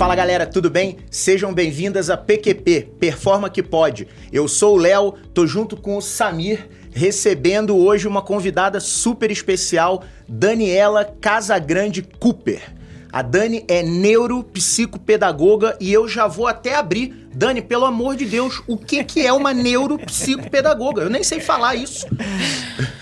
Fala galera, tudo bem? Sejam bem-vindas a PQP, Performa que Pode. Eu sou o Léo, tô junto com o Samir, recebendo hoje uma convidada super especial, Daniela Casagrande Cooper. A Dani é neuropsicopedagoga e eu já vou até abrir Dani, pelo amor de Deus, o que, que é uma neuropsicopedagoga? Eu nem sei falar isso.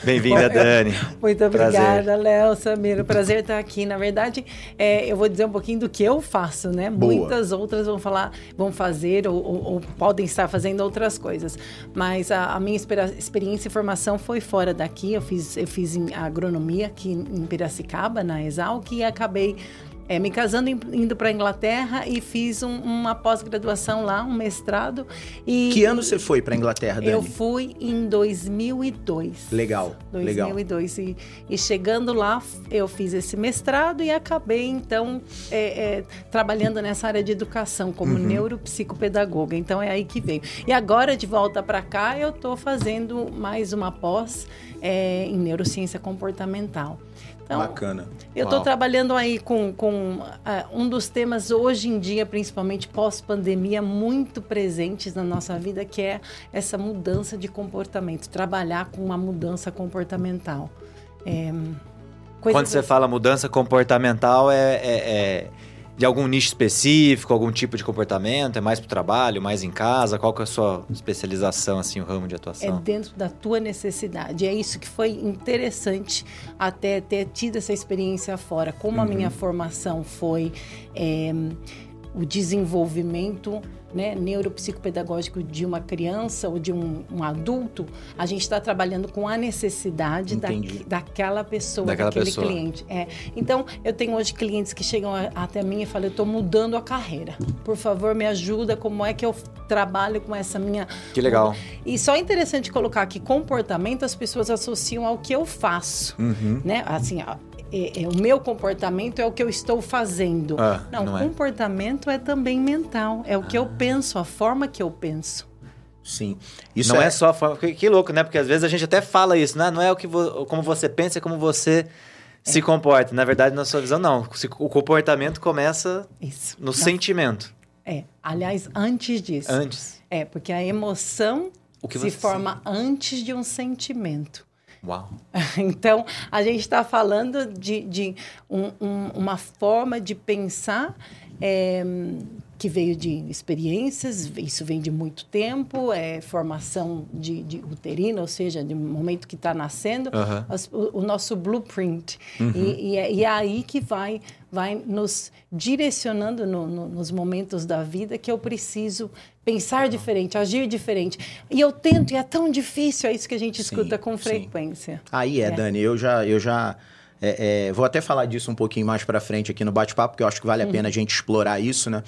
Bem-vinda, Dani. Muito obrigada, Léo, Samir. Prazer estar aqui. Na verdade, é, eu vou dizer um pouquinho do que eu faço, né? Boa. Muitas outras vão falar, vão fazer ou, ou, ou, podem estar fazendo outras coisas. Mas a, a minha experiência e formação foi fora daqui. Eu fiz, eu fiz agronomia aqui em Piracicaba, na Exalc, e acabei é, me casando, indo para a Inglaterra e fiz um, uma pós-graduação lá, um mestrado. E que ano você foi para a Inglaterra, Dani? Eu fui em 2002. Legal, 2002. Legal. E, e chegando lá, eu fiz esse mestrado e acabei, então, é, é, trabalhando nessa área de educação como uhum. neuropsicopedagoga. Então, é aí que veio. E agora, de volta para cá, eu estou fazendo mais uma pós é, em neurociência comportamental. Então, Bacana. Eu estou trabalhando aí com, com uh, um dos temas hoje em dia, principalmente pós-pandemia, muito presentes na nossa vida, que é essa mudança de comportamento, trabalhar com uma mudança comportamental. É, Quando você fala mudança comportamental, é, é, é de algum nicho específico, algum tipo de comportamento? É mais para o trabalho, mais em casa? Qual que é a sua especialização, assim, o ramo de atuação? É dentro da tua necessidade. É isso que foi interessante até ter tido essa experiência fora. Como uhum. a minha formação foi é, o desenvolvimento né, neuropsicopedagógico de uma criança ou de um, um adulto, a gente está trabalhando com a necessidade da, daquela pessoa, daquela daquele pessoa. cliente. É. Então, eu tenho hoje clientes que chegam até mim e falam, eu estou mudando a carreira. Por favor, me ajuda, como é que eu trabalho com essa minha... Que legal. E só é interessante colocar que comportamento as pessoas associam ao que eu faço. Uhum. Né? Assim, é, é, o meu comportamento é o que eu estou fazendo. Ah, não, não é. comportamento é. também mental. É o que ah. eu penso, a forma que eu penso. Sim. Isso não é... é só a forma. Que, que, louco, né? Porque às vezes a gente até fala isso, né? Não é o que vo... como você pensa, é como você se comporta. Na verdade, na sua visão, não. O comportamento começa isso. no sentimento. É. Aliás, antes disso. Antes. É, porque a emoção se forma antes de um sentimento. Uau! Então, a gente está falando de, de um, um, uma forma de pensar é, que veio de experiências, isso vem de muito tempo, é formação de, de uterina, ou seja, de momento que está nascendo, as, o, o, nosso blueprint. Uhum. E, e, é, e, é, aí que vai, vai nos direcionando no, no, nos momentos da vida que eu preciso pensar uhum. diferente, agir diferente. E eu tento, e é tão difícil, é isso que a gente escuta sim, com frequência. Sim. Aí é, é, Dani, eu já... Eu já... É, é, vou até falar disso um pouquinho mais para frente aqui no bate-papo, porque eu acho que vale a uhum. pena a gente explorar isso, né?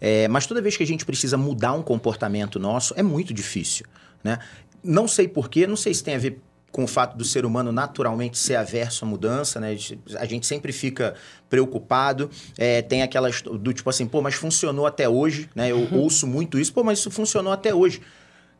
É, mas toda vez que a gente precisa mudar um comportamento nosso, é muito difícil, né? Não sei porquê, não sei se tem a ver com o fato do ser humano naturalmente ser averso à mudança, né? A gente sempre fica preocupado, é, tem aquelas do tipo assim, pô, mas funcionou até hoje, né? Eu uhum. ouço muito isso, pô, mas isso funcionou até hoje.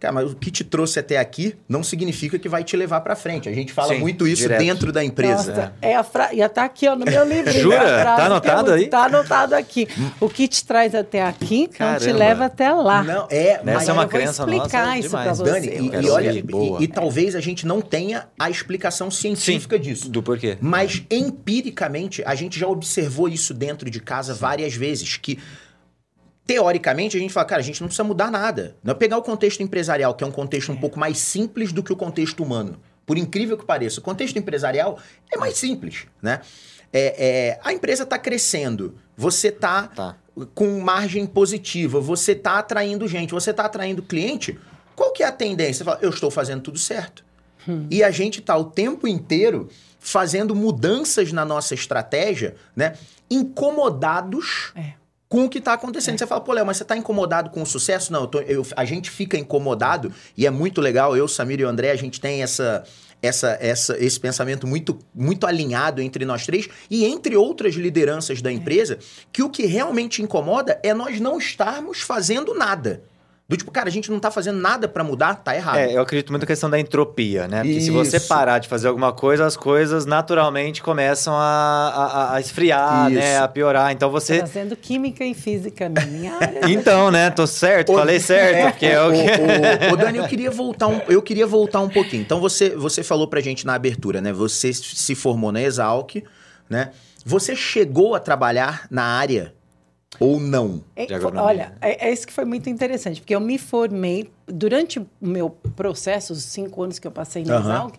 Cara, mas o que te trouxe até aqui não significa que vai te levar para frente. A gente fala Sim, muito isso direto. dentro da empresa. Nossa, é a fra... Já tá aqui ó, no meu livro. Jura? Tá anotado é aí? Tá anotado aqui. O que te traz até aqui Caramba. não te leva até lá. Não, é, mas Essa é uma crença explicar nossa isso para você. Dani, e, e olha, e, e, talvez a gente não tenha a explicação científica Sim, disso. Do porquê. Mas empiricamente a gente já observou isso dentro de casa várias vezes que teoricamente, a gente fala, cara, a gente não precisa mudar nada. Não é pegar o contexto empresarial, que é um contexto um pouco mais simples do que o contexto humano. Por incrível que pareça, o contexto empresarial é mais simples, né? É, é, a empresa está crescendo, você está tá. com margem positiva, você está atraindo gente, você está atraindo cliente. Qual que é a tendência? Você fala, eu estou fazendo tudo certo. Hum. E a gente está o tempo inteiro fazendo mudanças na nossa estratégia, né? Incomodados é com o que está acontecendo. É. Você fala, pô, Léo, mas você está incomodado com o sucesso? Não, eu tô, eu, a gente fica incomodado e é muito legal. Eu, Samir e o André, a gente tem essa, essa, essa, esse pensamento muito, muito alinhado entre nós três e entre outras lideranças da é. empresa, que o que realmente incomoda é nós não estarmos fazendo nada. Do tipo, cara, a gente não tá fazendo nada pra mudar, tá errado. É, eu acredito muito na questão da entropia, né? Porque se você Isso. parar de fazer alguma coisa, as coisas naturalmente começam a, a- a esfriar, Isso. né? A piorar. Então você. Fazendo química e física na minha área. Então, né? Tô certo, Ô, falei certo, porque é o que. Ô, ô, ô, Dani, eu queria voltar um, eu queria voltar um pouquinho. Então você, você falou pra gente na abertura, né? Você se formou na Exalc, né? Você chegou a trabalhar na área ou não? É, olha, é, é isso que foi muito interessante, porque eu me formei durante o meu processo, os cinco anos que eu passei na Aham. Exalc,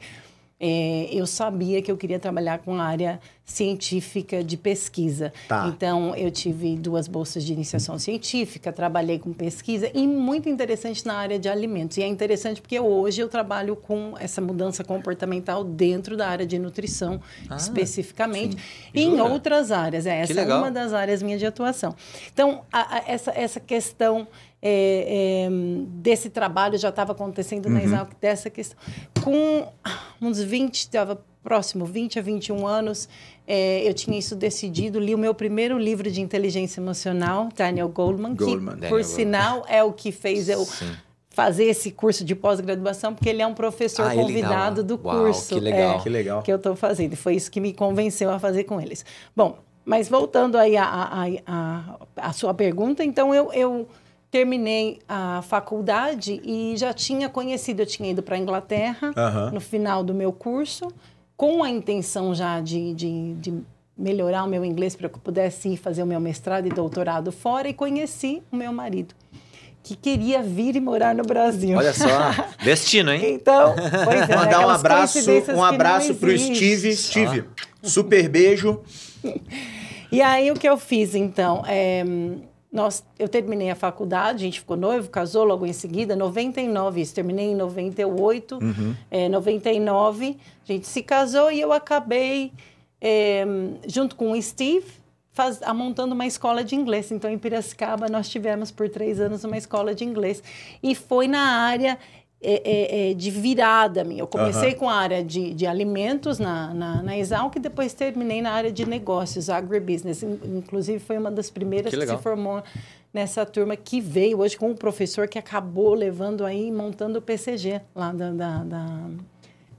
é, eu sabia que eu queria trabalhar com a área científica de pesquisa. Tá. Então, eu tive duas bolsas de iniciação científica, trabalhei com pesquisa e muito interessante na área de alimentos. E é interessante porque hoje eu trabalho com essa mudança comportamental dentro da área de nutrição, Ah, especificamente, e em outras áreas. É, essa é uma das áreas minhas de atuação. Então, a- a- essa, essa questão é, é, desse trabalho já estava acontecendo na Exalc, dessa questão. Com uns 20, estava próximo, 20 a 21 anos, é, eu tinha isso decidido, li o meu primeiro livro de inteligência emocional, Daniel Goleman, Goleman. que, Daniel por sinal, é o que fez eu Sim. fazer esse curso de pós-graduação, porque ele é um professor Ah, convidado do. Uau, curso. que legal. É, Que legal. que eu estou fazendo. E foi isso que me convenceu a fazer com eles. Bom, mas voltando aí à a, a, a, sua pergunta, então eu, eu terminei a faculdade e já tinha conhecido, eu tinha ido para a Inglaterra Aham. no final do meu curso, com a intenção já de, de, de melhorar o meu inglês para que eu pudesse ir fazer o meu mestrado e doutorado fora, e conheci o meu marido, que queria vir e morar no Brasil. Olha só, destino, hein? Então, pois é? Mandar um abraço, um abraço pro existem. Steve. Steve, super beijo. E aí o que eu fiz então? É, nós, eu terminei a faculdade, a gente ficou noivo, casou logo em seguida, 99, isso, terminei em 98, é, 99, a gente se casou e eu acabei, é, junto com o Steve, faz, montando uma escola de inglês. Então, em Piracicaba, nós tivemos por três anos uma escola de inglês. E foi na área é, é, é, de virada minha. Eu comecei Aham. com a área de, de alimentos na, na, na Exalc e depois terminei na área de negócios, agribusiness. In- Inclusive, foi uma das primeiras Que que, se formou nessa turma que veio hoje com um professor que acabou levando aí, montando o PCG lá da, da- da-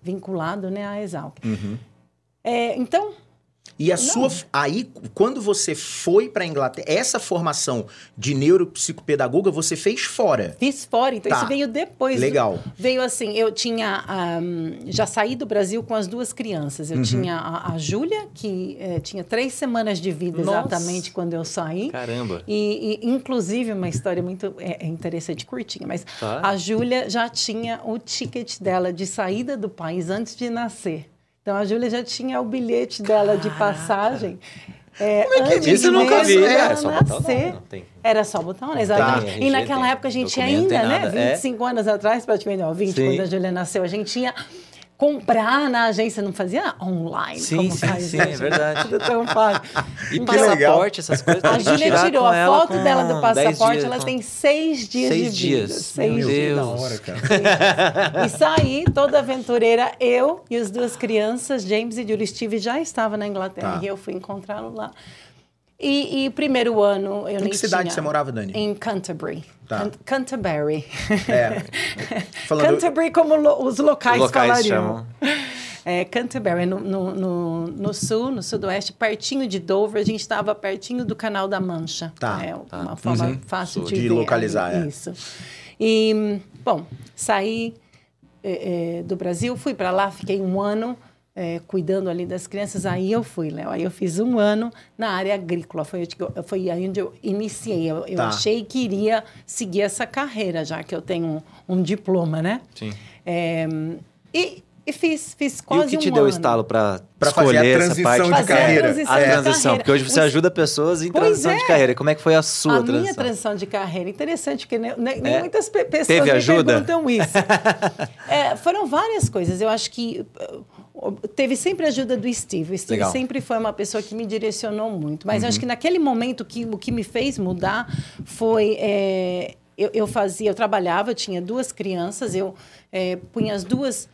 vinculado né, à Exalc. Uhum. É, então, E a sua. Aí, quando você foi pra Inglaterra, essa formação de neuropsicopedagoga você fez fora. Fiz fora, então Tá. isso veio depois. Legal. Veio assim, eu tinha. ahm, já saí do Brasil com as duas crianças. Uhum. Eu tinha a, a Júlia, que eh, tinha três semanas de vida Nossa. exatamente quando eu saí. Caramba. E, e, inclusive, uma história muito é, é interessante, curtinha, mas Tá. a Júlia já tinha o ticket dela de saída do país antes de nascer. Então, a Júlia já tinha o bilhete dela de passagem. É, Como é que é antes isso? Eu nunca vi. dela Era só botar o nome, não tem. Era só botar um, exatamente. Tá. E naquela época a gente ainda, tem né? nada. É. 25 anos atrás, praticamente, não, 20, Sim. quando a Júlia nasceu, a gente tinha comprar na agência, não fazia online. Sim, como sim, faz sim, é verdade. Tudo tão fácil. E Então, passaporte, essas coisas. a Júlia tirou a foto dela do 10 passaporte, dias, ela com- tem seis dias Seis de vida. dias. Seis Meu dias. Deus. cara. E saí toda aventureira, eu e as duas crianças, James e Julie Steve, já estavam na Inglaterra Tá. e eu fui encontrá-lo lá. E, e primeiro ano eu Em nem que cidade tinha- você morava, Dani? Em Canterbury. Tá. Can- Canterbury. É. Falando. Canterbury como lo- os locais, Locais falariam. chamam. É, Canterbury, no, no, no, no sul, no sudoeste, pertinho de Dover. A gente estava pertinho do Canal da Mancha. Tá, É tá. uma forma Uhum. fácil Sul. de, De localizar, ali. é. Isso. E, bom, saí é, é, do Brasil, fui para lá, fiquei um ano é, cuidando ali das crianças. Aí eu fui, Léo. Aí eu fiz um ano na área agrícola. Foi, foi aí onde eu iniciei. Eu, eu Tá. achei que iria seguir essa carreira, já que eu tenho um, um diploma, né? Sim. É, e, e fiz, fiz E quase o que te um deu o ano. estalo pra, Pra fazer a escolher essa transição parte de Fazer a carreira. transição A de transição, carreira. porque hoje você Os- ajuda pessoas em Pois transição de é. carreira. Como é que foi a sua a transição? minha transição de carreira. Interessante, porque nem, nem- É. muitas pe- pessoas Teve me ajuda? perguntam isso. É, foram várias coisas. Eu acho que uh, teve sempre a ajuda do Steve. O Steve Legal. Uhum. sempre foi uma pessoa que me direcionou muito. Mas eu acho que naquele momento que, o que me fez mudar foi... é, eu, eu fazia, eu trabalhava, eu tinha duas crianças, eu é, punha as duas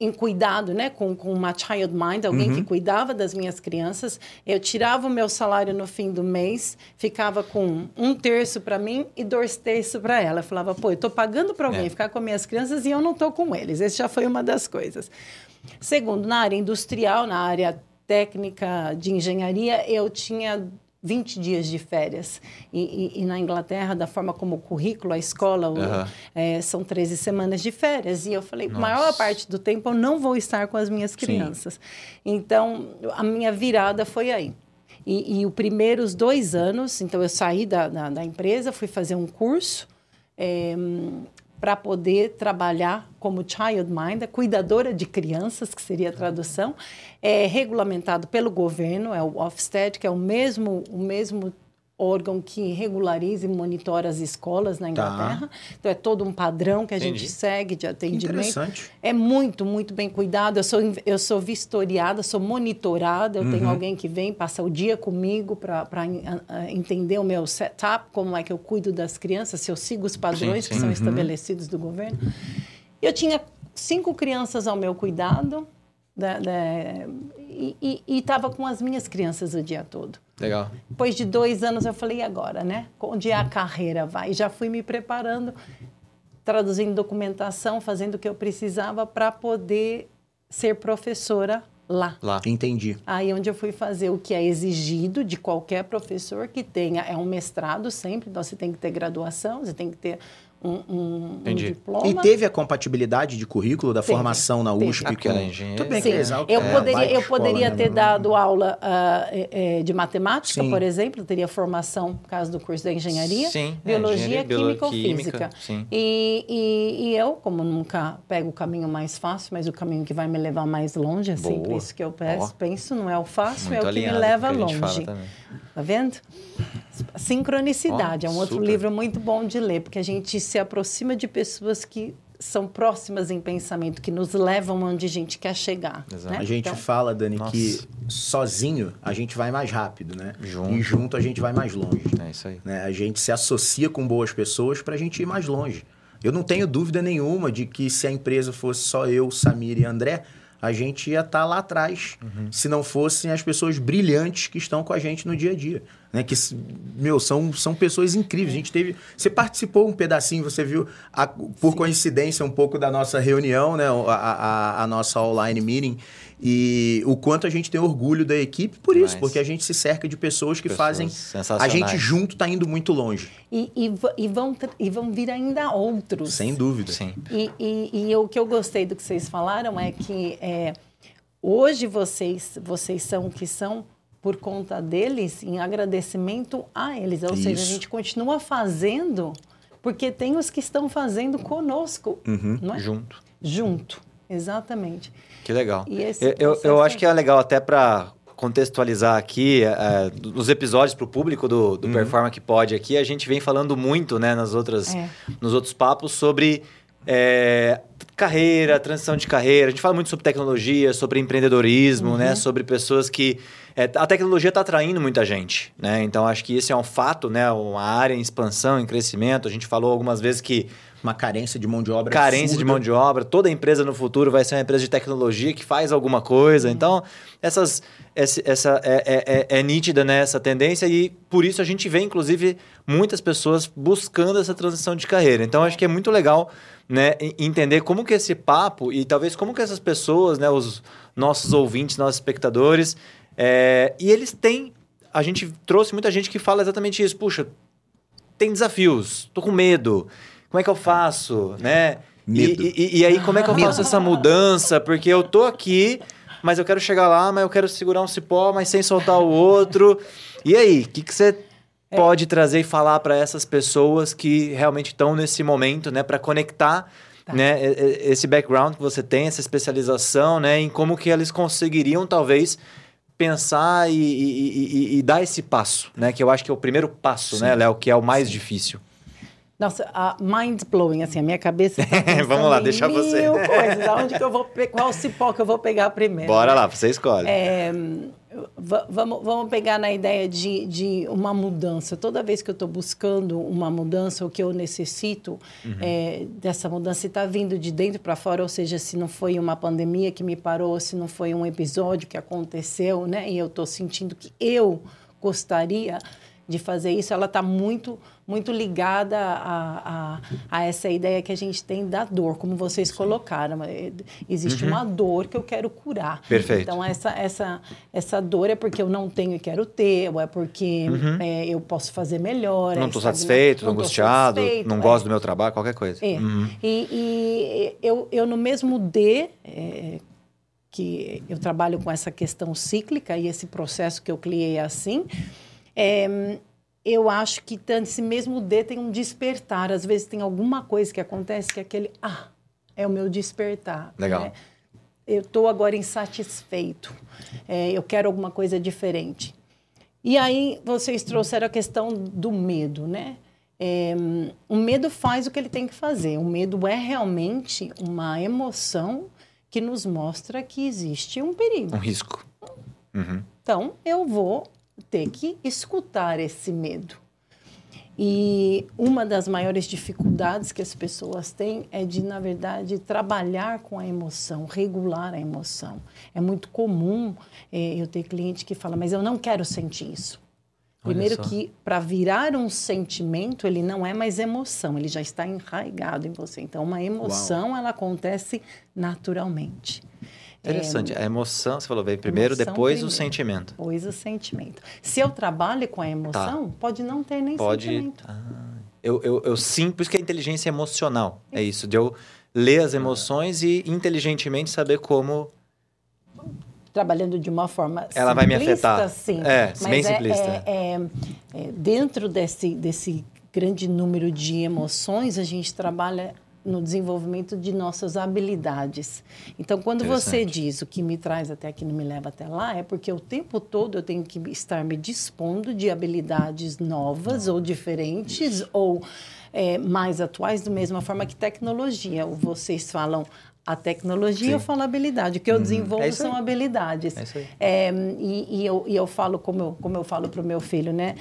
em cuidado, né, com, com uma child mind, alguém que cuidava das minhas crianças. Eu tirava o meu salário no fim do mês, ficava com um terço para mim e dois terços para ela. Eu falava, pô, eu tô pagando para alguém É. ficar com minhas crianças e eu não tô com eles. Esse já foi uma das coisas. Segundo, na área industrial, na área técnica de engenharia, eu tinha 20 dias de férias. E, e- e na Inglaterra, da forma como o currículo, a escola, o- é, são 13 semanas de férias. E eu falei, maior parte do tempo eu não vou estar com as minhas crianças. Então, a minha virada foi aí. E, e os primeiros dois anos, então eu saí da, da, da empresa, fui fazer um curso para poder trabalhar como childminder, cuidadora de crianças, que seria a tradução, é regulamentado pelo governo, é o Ofsted, que é o mesmo, o mesmo órgão que regulariza e monitora as escolas na Inglaterra. Então, é todo um padrão que a Entendi. gente segue de atendimento. Interessante. É muito, muito bem cuidado. Eu sou, eu sou vistoriada, sou monitorada. Eu Uhum. tenho alguém que vem, passa o dia comigo para entender o meu setup, como é que eu cuido das crianças, se eu sigo os padrões Sim, que sim. são estabelecidos do governo. Eu tinha cinco crianças ao meu cuidado da- da- e estava com as minhas crianças o dia todo. Legal. Depois de dois anos, eu falei, e agora, né? Onde a carreira vai? E já fui me preparando, traduzindo documentação, fazendo o que eu precisava para poder ser professora lá. Lá. Entendi. Aí onde eu fui fazer o que é exigido de qualquer professor que tenha, é um mestrado sempre, então você tem que ter graduação, você tem que ter um, um- um diploma. E teve a compatibilidade de currículo da Teve, formação na teve. USP Ah, ela é com... engenheira. Tudo bem Sim, que é exato, eu é, poderia, eu escola, poderia né? ter dado aula ah, é, é, de matemática, Sim. por exemplo, teria formação, no caso do curso da engenharia, Sim, é, biologia, engenharia, química ou física. sim. E, e, e eu, como nunca pego o caminho mais fácil, mas o caminho que vai me levar mais longe, é sempre Boa. isso que eu penso, Ó. penso, não é o fácil, Muito é o que me leva que longe. Tá vendo? Sincronicidade Ó, é um outro super. livro muito bom de ler, porque a gente se aproxima de pessoas que são próximas em pensamento, que nos levam onde a gente quer chegar. Exato. né? A gente Então, fala, Dani, Nossa. que sozinho a gente vai mais rápido, né? Junto. E junto a gente vai mais longe. É isso aí. né? A gente se associa com boas pessoas para a gente ir mais longe. Eu não tenho dúvida nenhuma de que se a empresa fosse só eu, Samir e André, a gente ia estar lá atrás, se não fossem as pessoas brilhantes que estão com a gente no dia a dia. Né? Que, meu, são, são pessoas incríveis. A gente teve. Você participou um pedacinho, você viu, a- por coincidência, um pouco da nossa reunião, né? A, a, a nossa online meeting. E o quanto a gente tem orgulho da equipe por isso, Demais. porque a gente se cerca de pessoas que Pessoas fazem. A gente junto tá indo muito longe. E, e, e vão, e vão vir ainda outros. Sem dúvida. Sim. E, e, e o que eu gostei do que vocês falaram é que é, hoje vocês, vocês são o que são por conta deles, em agradecimento a eles. Ou seja, a Isso. gente continua fazendo porque tem os que estão fazendo conosco, Uhum. não é? Junto. Junto, exatamente. Que legal. E esse eu, eu, eu processo acho que é legal até para contextualizar aqui, é, nos episódios para o público do, do Performa que pode aqui, a gente vem falando muito, né, nas outras, É. nos outros papos sobre é, carreira, transição de carreira. A gente fala muito sobre tecnologia, sobre empreendedorismo, né, sobre pessoas que é, a tecnologia está atraindo muita gente, né? Então acho que esse é um fato, né, uma área em expansão, em crescimento. A gente falou algumas vezes que Uma carência de mão de obra. carência de absurda. mão de obra. Toda empresa no futuro vai ser uma empresa de tecnologia que faz alguma coisa. Então, essas, essa, essa é, é- é- é nítida né, essa tendência e por isso a gente vê, inclusive, muitas pessoas buscando essa transição de carreira. Então, acho que é muito legal né, entender como que esse papo e talvez como que essas pessoas, né, os nossos ouvintes, nossos espectadores, é, e eles têm... A gente trouxe muita gente que fala exatamente isso. Puxa, tem desafios, tô com medo. Como é que eu faço, né? E- Medo. E, e- e aí, como é que eu faço essa mudança? Porque eu tô aqui, mas eu quero chegar lá, mas eu quero segurar um cipó, mas sem soltar o outro. E aí, o que, que você pode trazer e falar para essas pessoas que realmente estão nesse momento, né? Para conectar Tá. né, esse background que você tem, essa especialização, né? Em como que eles conseguiriam, talvez, pensar e, e- e- e- dar esse passo, né? Que eu acho que é o primeiro passo, né, Léo? Que é o mais difícil. Nossa, a mind blowing, assim, a minha cabeça tá Vamos lá, deixa mil você. coisas. Aonde que eu vou qual cipó que eu vou pegar primeiro? Bora lá, você escolhe. É, Va- Vamos, vamos pegar na ideia de, de uma mudança. Toda vez que eu estou buscando uma mudança, o que eu necessito é, dessa mudança está vindo de dentro para fora, ou seja, se não foi uma pandemia que me parou, se não foi um episódio que aconteceu, né? E eu estou sentindo que eu gostaria de fazer isso, ela está muito, muito ligada a, a, a essa ideia que a gente tem da dor, como vocês colocaram. É, Existe uma dor que eu quero curar. Perfeito. Então, essa, essa, essa dor é porque eu não tenho e quero ter, ou é porque é, eu posso fazer melhor. Não é estou satisfeito, tô angustiado, satisfeito, não é. gosto do meu trabalho, qualquer coisa. É. Uhum. E, e eu, eu, no mesmo D, é, que eu trabalho com essa questão cíclica e esse processo que eu criei assim, é, eu acho que tanto esse mesmo D tem um despertar. Às vezes tem alguma coisa que acontece que é aquele, ah, é o meu despertar. Legal. né? Eu estou agora insatisfeito. É, eu quero alguma coisa diferente. E aí vocês trouxeram a questão do medo, né? É, o medo faz o que ele tem que fazer. O medo é realmente uma emoção que nos mostra que existe um perigo. Um risco. Uhum. Então, eu vou ter que escutar esse medo. E uma das maiores dificuldades que as pessoas têm é de, na verdade, trabalhar com a emoção, regular a emoção. É muito comum eh, eu ter cliente que fala, mas eu não quero sentir isso. Olha Primeiro só. que para virar um sentimento, ele não é mais emoção, ele já está enraigado em você. Então, uma emoção, ela acontece naturalmente. Interessante. A emoção, você falou, vem primeiro, depois o primeiro. sentimento. Depois o sentimento. Se eu trabalho com a emoção, pode não ter nem Tá. Pode. sentimento. Ah, eu, eu, eu sinto, por isso que é inteligência emocional. É isso, de eu ler as emoções e inteligentemente saber como. Trabalhando de uma forma Ela vai me afetar. Sim, É, mas bem simplista. É, é- é, dentro desse, desse grande número de emoções, a gente trabalha no desenvolvimento de nossas habilidades. Então, quando você diz o que me traz até aqui, não me leva até lá, é porque o tempo todo eu tenho que estar me dispondo de habilidades novas ou diferentes ou é, mais atuais, da mesma forma que tecnologia. Vocês falam a tecnologia, Sim. eu falo habilidade. O que eu desenvolvo É isso são habilidades. É isso aí. É, e, e eu, e eu falo, como eu, como eu falo para o meu filho, né?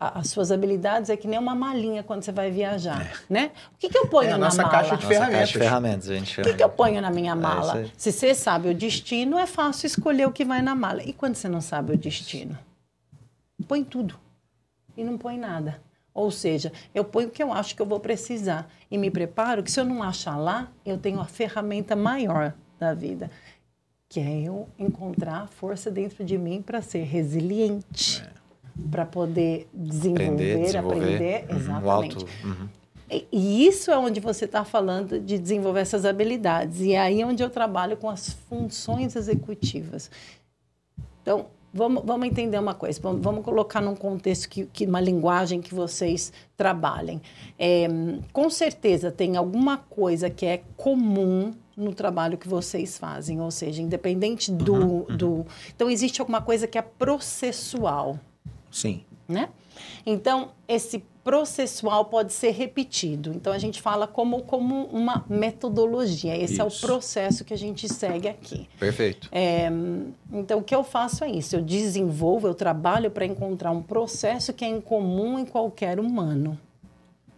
É, a- as suas habilidades é que nem uma malinha quando você vai viajar, né? O que, que eu ponho É a na nossa mala? caixa de Nossa ferramentas. caixa de ferramentas, a gente O que, que eu ponho na minha isso mala? aí. Se você sabe o destino, é fácil escolher o que vai na mala. E quando você não sabe o destino? Põe tudo. E não põe nada. Ou seja, eu ponho o que eu acho que eu vou precisar. E me preparo que se eu não achar lá, eu tenho a ferramenta maior da vida. Que é eu encontrar força dentro de mim para ser resiliente. Para poder desenvolver, Aprender, desenvolver. aprender. Uhum, Exatamente. Alto. uhum. E- E isso é onde você está falando de desenvolver essas habilidades. E é aí onde eu trabalho com as funções executivas. Então, vamos, vamos entender uma coisa. Vamos, vamos colocar num contexto, que, que uma linguagem que vocês trabalhem. É, com certeza tem alguma coisa que é comum no trabalho que vocês fazem. Ou seja, independente do... do então, existe alguma coisa que é processual Sim. né? Então, esse processual pode ser repetido. Então, a gente fala como, como uma metodologia. Esse é o Isso. processo que a gente segue aqui. Perfeito. É, então, o que eu faço é isso. Eu desenvolvo, eu trabalho para encontrar um processo que é incomum em qualquer humano.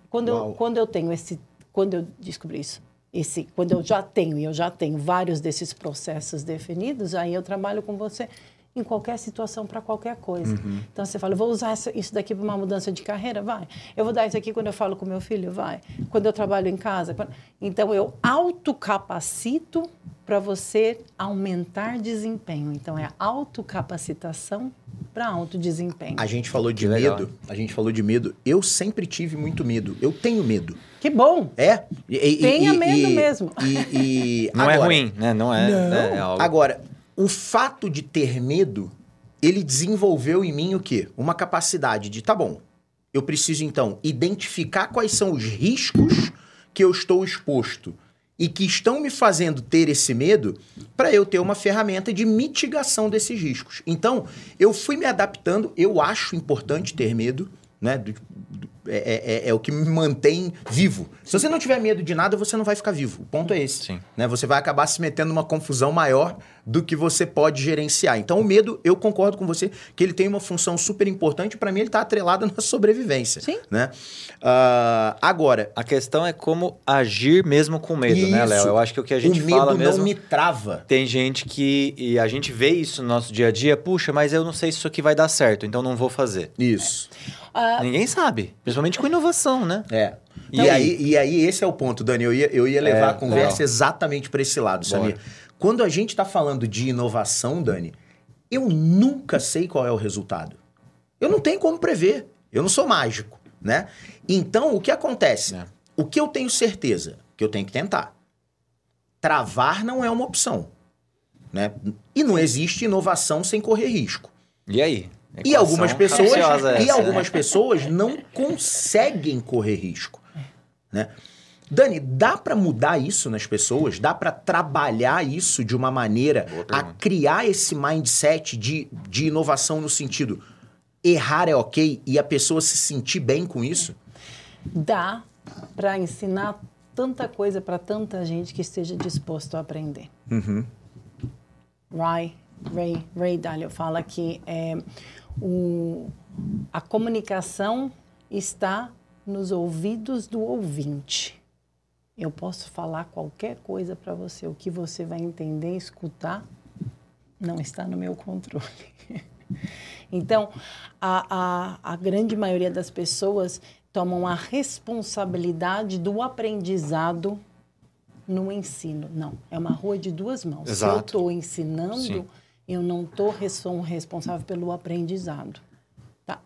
Quando eu, quando eu tenho esse... Quando eu descobri isso, esse, quando eu já tenho, e eu já tenho vários desses processos definidos, aí eu trabalho com você em qualquer situação, para qualquer coisa. Então, você fala, vou usar isso daqui para uma mudança de carreira? Vai. Eu vou dar isso aqui quando eu falo com meu filho? Vai. Quando eu trabalho em casa? quando- Então, eu autocapacito para você aumentar desempenho. Então, é autocapacitação para alto desempenho. A gente falou de Que legal. medo. A gente falou de medo. Eu sempre tive muito medo. Eu tenho medo. Que bom! É. E- e- Tenha e- medo e- mesmo. E, e- Não é agora- ruim, né? Não é. Não. né? É algo... Agora, o fato de ter medo, ele desenvolveu em mim o quê? Uma capacidade de, tá bom, eu preciso então identificar quais são os riscos que eu estou exposto e que estão me fazendo ter esse medo para eu ter uma ferramenta de mitigação desses riscos. Então, eu fui me adaptando, eu acho importante ter medo, né? do- do- é, é- é o que me mantém vivo. Se você não tiver medo de nada, você não vai ficar vivo. O ponto é esse Sim. né? Você vai acabar se metendo numa confusão maior do que você pode gerenciar. Então, o medo, eu concordo com você que ele tem uma função super importante. Para mim, ele está atrelado na sobrevivência. Sim. Né? Uh, agora. A questão é como agir mesmo com medo, Isso. né, Léo? Eu acho que o que a gente o medo fala mesmo. não me trava. Tem gente que. E a gente vê isso no nosso dia a dia. Puxa, mas eu não sei se isso aqui vai dar certo, então não vou fazer. Isso. Ah, Ninguém sabe. Principalmente com inovação, né? É. Então- e, aí, e aí, esse é o ponto, Dani. Eu ia, eu ia levar É, a conversa legal. exatamente para esse lado, Samir. Bora. Quando a gente está falando de inovação, Dani, eu nunca sei qual é o resultado. Eu não tenho como prever. Eu não sou mágico, né? Então, o que acontece? É. O que eu tenho certeza? Que eu tenho que tentar. Travar não é uma opção, né? E não existe inovação sem correr risco. E aí? E algumas pessoas, capciosa e essa, algumas né? pessoas não conseguem correr risco, né? Dani, dá pra mudar isso nas pessoas? Dá pra trabalhar isso de uma maneira a criar esse mindset de, de inovação no sentido errar é ok e a pessoa se sentir bem com isso? dá para ensinar tanta coisa para tanta gente que esteja disposto a aprender. Ray, Ray, Ray Dalio fala que é, o, a comunicação está nos ouvidos do ouvinte. Eu posso falar qualquer coisa para você, o que você vai entender, escutar, não está no meu controle. Então, a, a, a grande maioria das pessoas tomam a responsabilidade do aprendizado no ensino. Não, é uma rua de duas mãos. Se eu Exato. estou ensinando, Sim. Eu não estou responsável pelo aprendizado. Tá?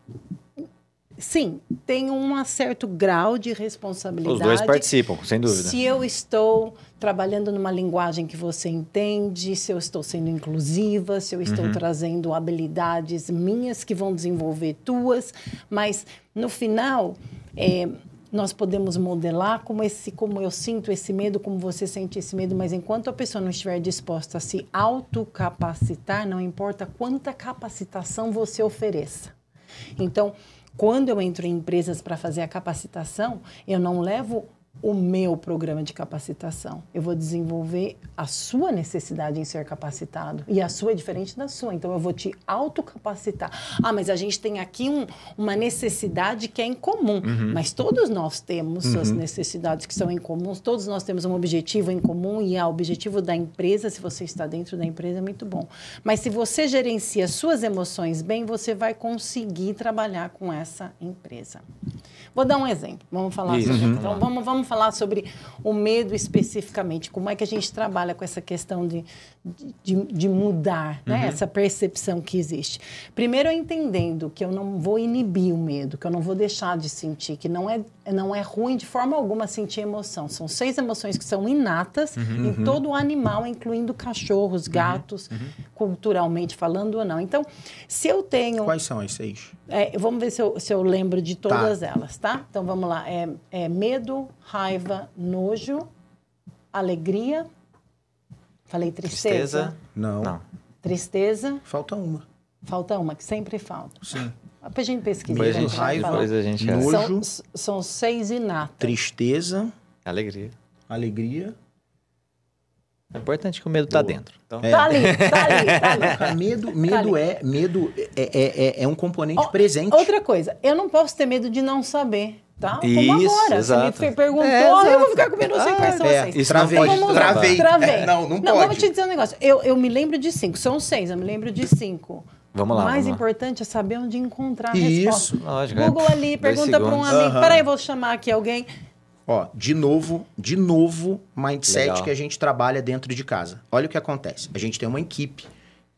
Sim, tem um certo grau de responsabilidade. Os dois participam, sem dúvida. Se eu estou trabalhando numa linguagem que você entende, se eu estou sendo inclusiva, se eu estou trazendo habilidades minhas que vão desenvolver tuas, mas no final é, nós podemos modelar como esse, como eu sinto esse medo, como você sente esse medo, mas enquanto a pessoa não estiver disposta a se autocapacitar, não importa quanta capacitação você ofereça. Então, quando eu entro em empresas para fazer a capacitação, eu não levo o meu programa de capacitação. Eu vou desenvolver a sua necessidade em ser capacitado. E a sua é diferente da sua. Então, eu vou te autocapacitar. Ah, mas a gente tem aqui um, uma necessidade que é em comum. Mas todos nós temos suas necessidades que são em comum. Todos nós temos um objetivo em comum. E o objetivo da empresa, se você está dentro da empresa, é muito bom. Mas se você gerencia suas emoções bem, você vai conseguir trabalhar com essa empresa. Vou dar um exemplo. Vamos falar Isso, sobre. vamos Então, vamos, vamos falar sobre o medo especificamente. Como é que a gente trabalha com essa questão de, de, de mudar, né? Uhum. Essa percepção que existe. Primeiro, eu entendendo que eu não vou inibir o medo, que eu não vou deixar de sentir, que não é, não é ruim de forma alguma sentir emoção. São seis emoções que são inatas Uhum. em todo o animal, incluindo cachorros, gatos, culturalmente falando ou não. Então, se eu tenho. Quais são as seis? É, vamos ver se eu, se eu lembro de Tá. todas elas, tá? Então vamos lá. É, é medo, raiva, nojo, alegria. Falei tristeza. Tristeza. Não. Não. Tristeza. Falta uma. Falta uma, que sempre falta. Sim. Pra gente pesquisar. Depois a gente raiva, depois a gente nojo. São, são seis inatas. Tristeza, Alegria. alegria. É importante que o medo tá Boa. dentro. Então, Tá ali, tá ali, tá ali. Medo, medo ali. é medo é, é, é, é um componente Ó, presente. Outra coisa, eu não posso ter medo de não saber, tá? Como Isso, agora. exato. Você me perguntou, É, eu exato. vou ficar com medo, não sei quais são é, vocês. Isso travei, não pode travei. Travei. É, não, não, Não, vamos pode. te dizer um negócio. Eu, eu me lembro de cinco. São seis, eu me lembro de cinco. Vamos lá, O mais vamos lá. importante é saber onde encontrar a Isso. resposta. Lógico, é. Google ali, pergunta para um amigo. Aham. Peraí, vou chamar aqui alguém. Ó, de novo, de novo, mindset Legal. que a gente trabalha dentro de casa. Olha o que acontece. A gente tem uma equipe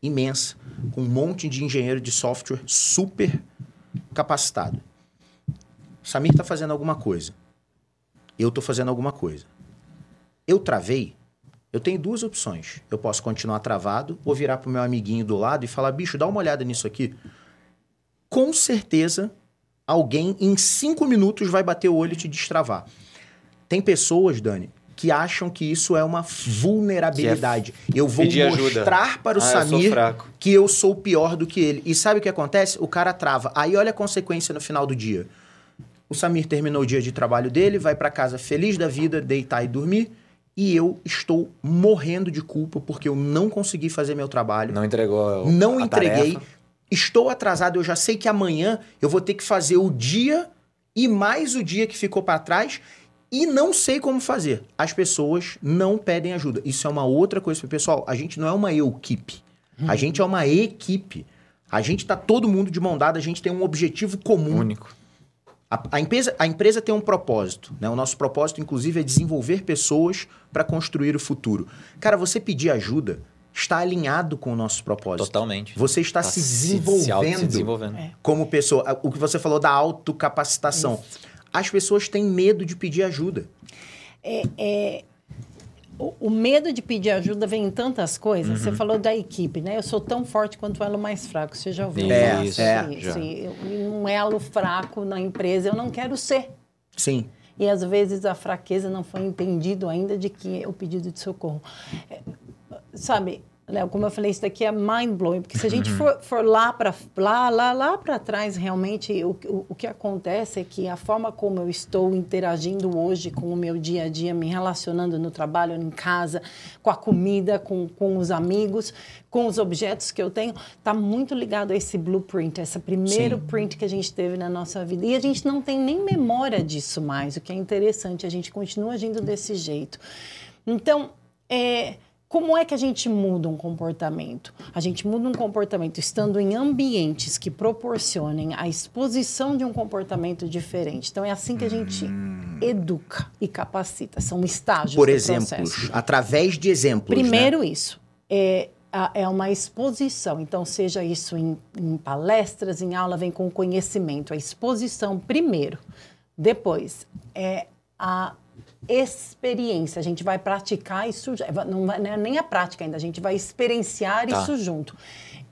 imensa, com um monte de engenheiro de software super capacitado. Samir tá fazendo alguma coisa. Eu tô fazendo alguma coisa. Eu travei. Eu tenho duas opções. Eu posso continuar travado ou virar pro meu amiguinho do lado e falar: bicho, dá uma olhada nisso aqui. Com certeza, alguém em cinco minutos vai bater o olho e te destravar. Tem pessoas, Dani, que acham que isso é uma vulnerabilidade. eu vou pedir ajuda. mostrar para o Ah, eu Samir fraco. que eu sou pior do que ele. E sabe o que acontece? O cara trava. Aí olha a consequência no final do dia. O Samir terminou o dia de trabalho dele, vai para casa feliz da vida, deitar e dormir. e eu estou morrendo de culpa porque eu não consegui fazer meu trabalho, Não entregou não entreguei, tarefa. estou atrasado, eu já sei que amanhã eu vou ter que fazer o dia e mais o dia que ficou para trás e não sei como fazer. As pessoas não pedem ajuda. Isso é uma outra coisa, pessoal. A gente não é uma equipe. A gente é uma equipe. A gente tá todo mundo de mão dada, a gente tem um objetivo comum. Único. A, a empresa, a empresa tem um propósito, né? O nosso propósito, inclusive, é desenvolver pessoas para construir o futuro. Cara, você pedir ajuda está alinhado com o nosso propósito. Totalmente. Você está Tá se desenvolvendo se desenvolvendo. É. como pessoa. O que você falou da autocapacitação. As pessoas têm medo de pedir ajuda. O, o medo de pedir ajuda vem em tantas coisas. Uhum. Você falou da equipe, né? Eu sou tão forte quanto o elo mais fraco. Você já ouviu É, falar isso, é, isso? já. E um elo fraco na empresa eu não quero ser. Sim. E às vezes a fraqueza não foi entendido ainda de que é o pedido de socorro. É, sabe, Léo, como eu falei, isso daqui é mind blowing, porque se a gente for, for lá para lá, lá, lá para trás, realmente o, o, o que acontece é que a forma como eu estou interagindo hoje com o meu dia a dia, me relacionando no trabalho, em casa, com a comida, com, com os amigos, com os objetos que eu tenho, está muito ligado a esse blueprint, esse primeiro Sim. print que a gente teve na nossa vida. E a gente não tem nem memória disso mais, o que é interessante, a gente continua agindo desse jeito. Então, é, como é que a gente muda um comportamento? A gente muda um comportamento estando em ambientes que proporcionem a exposição de um comportamento diferente. Então, é assim que a gente educa e capacita. São estágios Por exemplos, processo. através de exemplos. né? Primeiro isso. É, é uma exposição. Então, seja isso em, em palestras, em aula, vem com conhecimento. A exposição primeiro. Depois, é a experiência. A gente vai praticar isso. já- Não, vai- não é nem a prática ainda, a gente vai experienciar Tá. isso junto.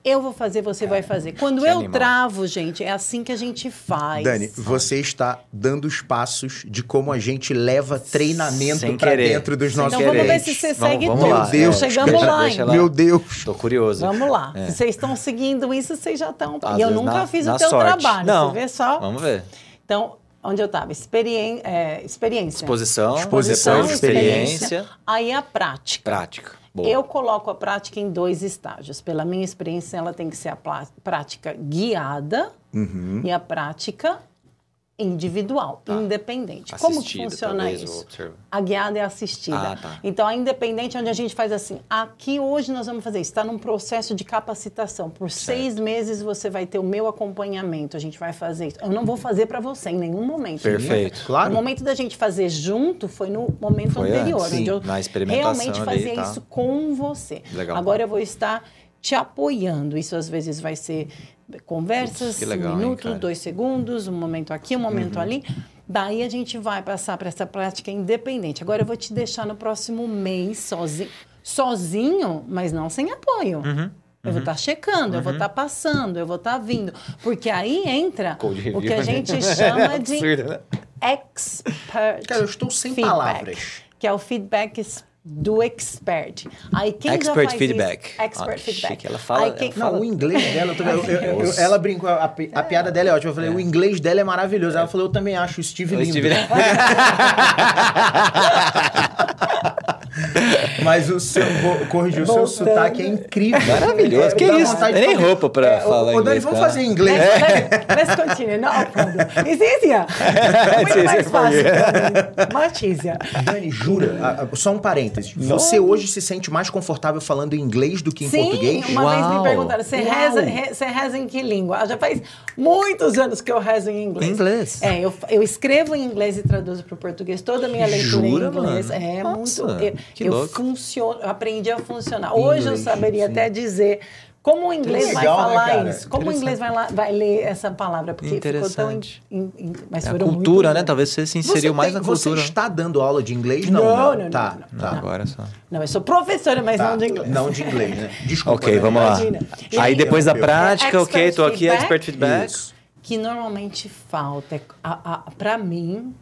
Eu vou fazer, você vai fazer. Quando eu animal. travo, gente, é assim que a gente faz. Dani, você está dando os passos de como a gente leva treinamento para dentro dos Sem nossos então vamos ver se você Vamos- segue vamos tudo. lá. Meu Deus, Chegamos deixa- lá, deixa hein? lá. Meu Deus. Tô curioso. Vamos lá. É. Se vocês estão seguindo isso, vocês já estão. E eu nunca na- fiz na o teu sorte. trabalho. Não. Você vê só? Vamos ver. Então, onde eu estava? Experiên é, experiência. Exposição, Exposição, experiência, Aí a prática. prática. Boa. Eu coloco a prática em dois estágios. Pela minha experiência, ela tem que ser a prática guiada Uhum. e a prática individual, independente. Como que funciona talvez, isso? A guiada é assistida. Ah, tá. Então, a independente é onde a gente faz assim, aqui hoje nós vamos fazer isso, está num processo de capacitação. Por seis meses você vai ter o meu acompanhamento, a gente vai fazer isso. Eu não vou fazer para você em nenhum momento. Perfeito. Claro. O momento da gente fazer junto foi no momento Foi anterior, antes, onde eu na experimentação realmente ali, fazia tá. isso com você. Legal. Agora eu vou estar te apoiando. Isso às vezes vai ser conversas, Putz, legal, um hein, minuto? Uhum. dois segundos, um momento aqui, um momento ali. Daí a gente vai passar para essa prática independente. Agora eu vou te deixar no próximo mês sozinho. Sozinho, mas não sem apoio. Uhum. Eu vou estar checando, eu vou estar passando, eu vou estar vindo. Porque aí entra o que a né? gente chama de Absurdo, né? expert. Cara, eu estou sem feedback, palavras. Que é o feedback do expert. Aí quem já Expert faz feedback. Isso, expert Ah, que feedback. chique. Ela fala- Aí quem- ela Não, o inglês dela, eu também- eu- eu- eu- ela brincou, a, pi- a piada dela é ótima. Eu falei, o inglês dela é maravilhoso. Ela falou, eu também acho o Steve O lindo. Steve- Mas o seu, vou corrigir, o seu sotaque é incrível. Maravilhoso. É, Que isso? Tem nem fazer- roupa pra É, falar Dani, inglês, vamos tá? fazer em inglês. Let's, let's continue. No problem. It's easier. Muito mais fácil. Much easier. Dani, jura? Ah, ah, Só um parênteses. Você hoje se sente mais confortável falando em inglês do que em Sim, português? uma vez me Uau. perguntaram, você Uau. reza, re- você reza em que língua? Ah, Já faz muitos anos que eu rezo em inglês. Inglês? É, eu, eu escrevo em inglês e traduzo para o português. Toda a minha leitura Jura, em inglês. mano? É Nossa, muito... Eu, que eu louco. funciono, eu aprendi a funcionar. Hoje eu Inglês, saberia sim. até dizer... Como o inglês vai legal, né, falar cara? isso? Como o inglês vai, lá- vai ler essa palavra? Porque ficou tão... in- in- in- mas É a cultura, né? Talvez você se inseriu Você mais tem- na cultura. Você está dando aula de inglês? Não, Não, né? não, Tá, não, não, Não, tá. agora só. Não, eu sou professora, mas Tá, não de inglês. Não de inglês, né? Desculpa. Ok, Dani. vamos lá. Imagina. E Aí depois da prática, É, ok, tô expert aqui, expert feedback. Isso. que normalmente falta. é para mim,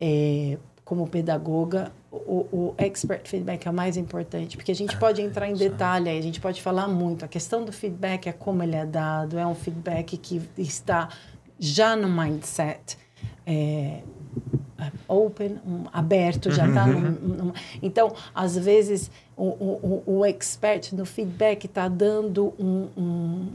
é, como pedagoga, o, o expert feedback é o mais importante, porque a gente pode entrar em detalhe, aí, a gente pode falar muito. A questão do feedback é como ele é dado, é um feedback que está já no mindset. É, open, um aberto, já está. então, às vezes, o, o, o expert no feedback está dando um, um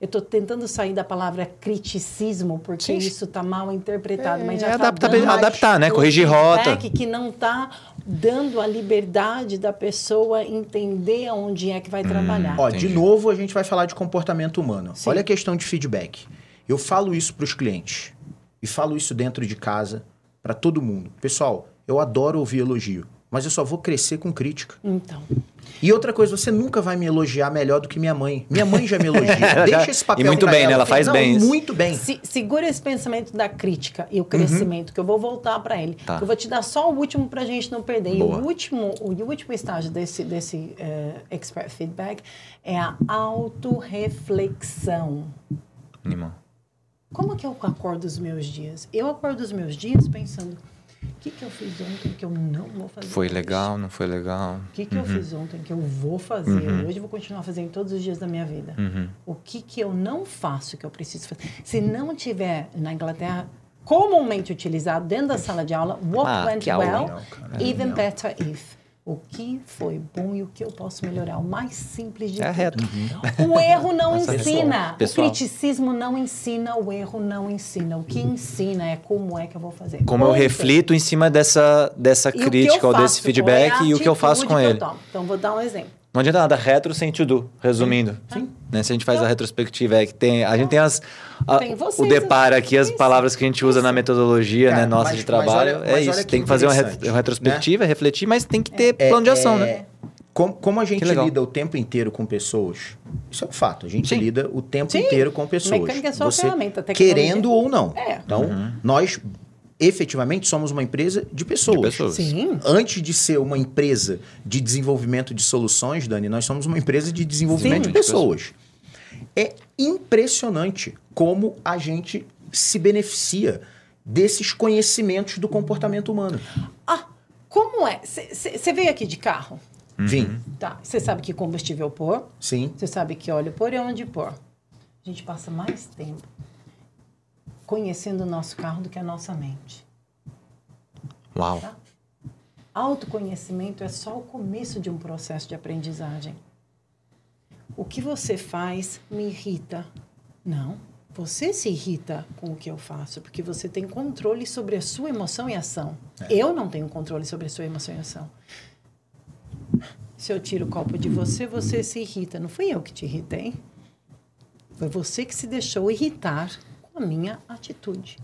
eu estou tentando sair da palavra criticismo, porque Sim. isso está mal interpretado, é, mas já é tá adaptar, adaptar, né? Corrigir rota. Que não está dando a liberdade da pessoa entender onde é que vai hum, trabalhar. Ó, de novo, a gente vai falar de comportamento humano. Sim. Olha a questão de feedback. Eu falo isso para os clientes e falo isso dentro de casa para todo mundo. Pessoal, eu adoro ouvir elogio, mas eu só vou crescer com crítica. Então. E outra coisa, você nunca vai me elogiar melhor do que minha mãe. Minha mãe já me elogia. Deixa esse papel E muito bem, ela, ela faz não, bem. Muito bem. Se, segura esse pensamento da crítica e o crescimento, uhum. que eu vou voltar para ele. Tá. Eu vou te dar só o último para a gente não perder. Boa. E o último, o, o último estágio desse, desse uh, expert feedback é a autorreflexão. Animal. Como que eu acordo os meus dias? Eu acordo os meus dias pensando o que, que eu fiz ontem que eu não vou fazer? Foi hoje? legal, não foi legal? O que, que uhum. eu fiz ontem que eu vou fazer? Uhum. Hoje eu vou continuar fazendo todos os dias da minha vida. Uhum. O que, que eu não faço que eu preciso fazer? Se não tiver na Inglaterra comumente utilizado dentro da sala de aula, what ah, went well, even better if o que foi bom e o que eu posso melhorar. O mais simples de é tudo. reto. Uhum. O erro não ensina. Pessoal. O criticismo não ensina, o erro não ensina. O que ensina é como é que eu vou fazer. Como Ponto. eu reflito em cima dessa, dessa crítica ou desse feedback é e o que eu faço com ele. Então, vou dar um exemplo. Não adianta nada, retro sem to do, resumindo. Sim. Né? Se a gente faz eu... a retrospectiva, é que tem, a gente tem as a, tem o deparo aqui, as palavras que a gente usa na metodologia né, Cara, né, nossa mas, de trabalho. Olha, é isso, tem que fazer uma, uma retrospectiva, né? refletir, mas tem que ter é, plano de ação, né? é, né? Como, como, a gente lida o tempo inteiro com pessoas, isso é um fato. A gente Sim. lida o tempo Sim. inteiro com pessoas. Mecânica é só Você, ferramenta, querendo ou não. É. Então, uhum. nós efetivamente somos uma empresa de pessoas. De pessoas. Sim. Antes de ser uma empresa de desenvolvimento de soluções, Dani, nós somos uma empresa de desenvolvimento Sim. de pessoas. É impressionante como a gente se beneficia desses conhecimentos do comportamento humano. Ah, como é? Você veio aqui de carro? Vim. Uhum. Tá. Você sabe que combustível pôr? Sim. Você sabe que óleo pôr e onde pôr? A gente passa mais tempo conhecendo o nosso carro do que a nossa mente. Uau! Tá? Autoconhecimento é só o começo de um processo de aprendizagem. O que você faz me irrita. Não, você se irrita com o que eu faço, porque você tem controle sobre a sua emoção e ação. É. Eu não tenho controle sobre a sua emoção e ação. Se eu tiro o copo de você, você se irrita. Não fui eu que te irritei. Foi você que se deixou irritar a minha atitude.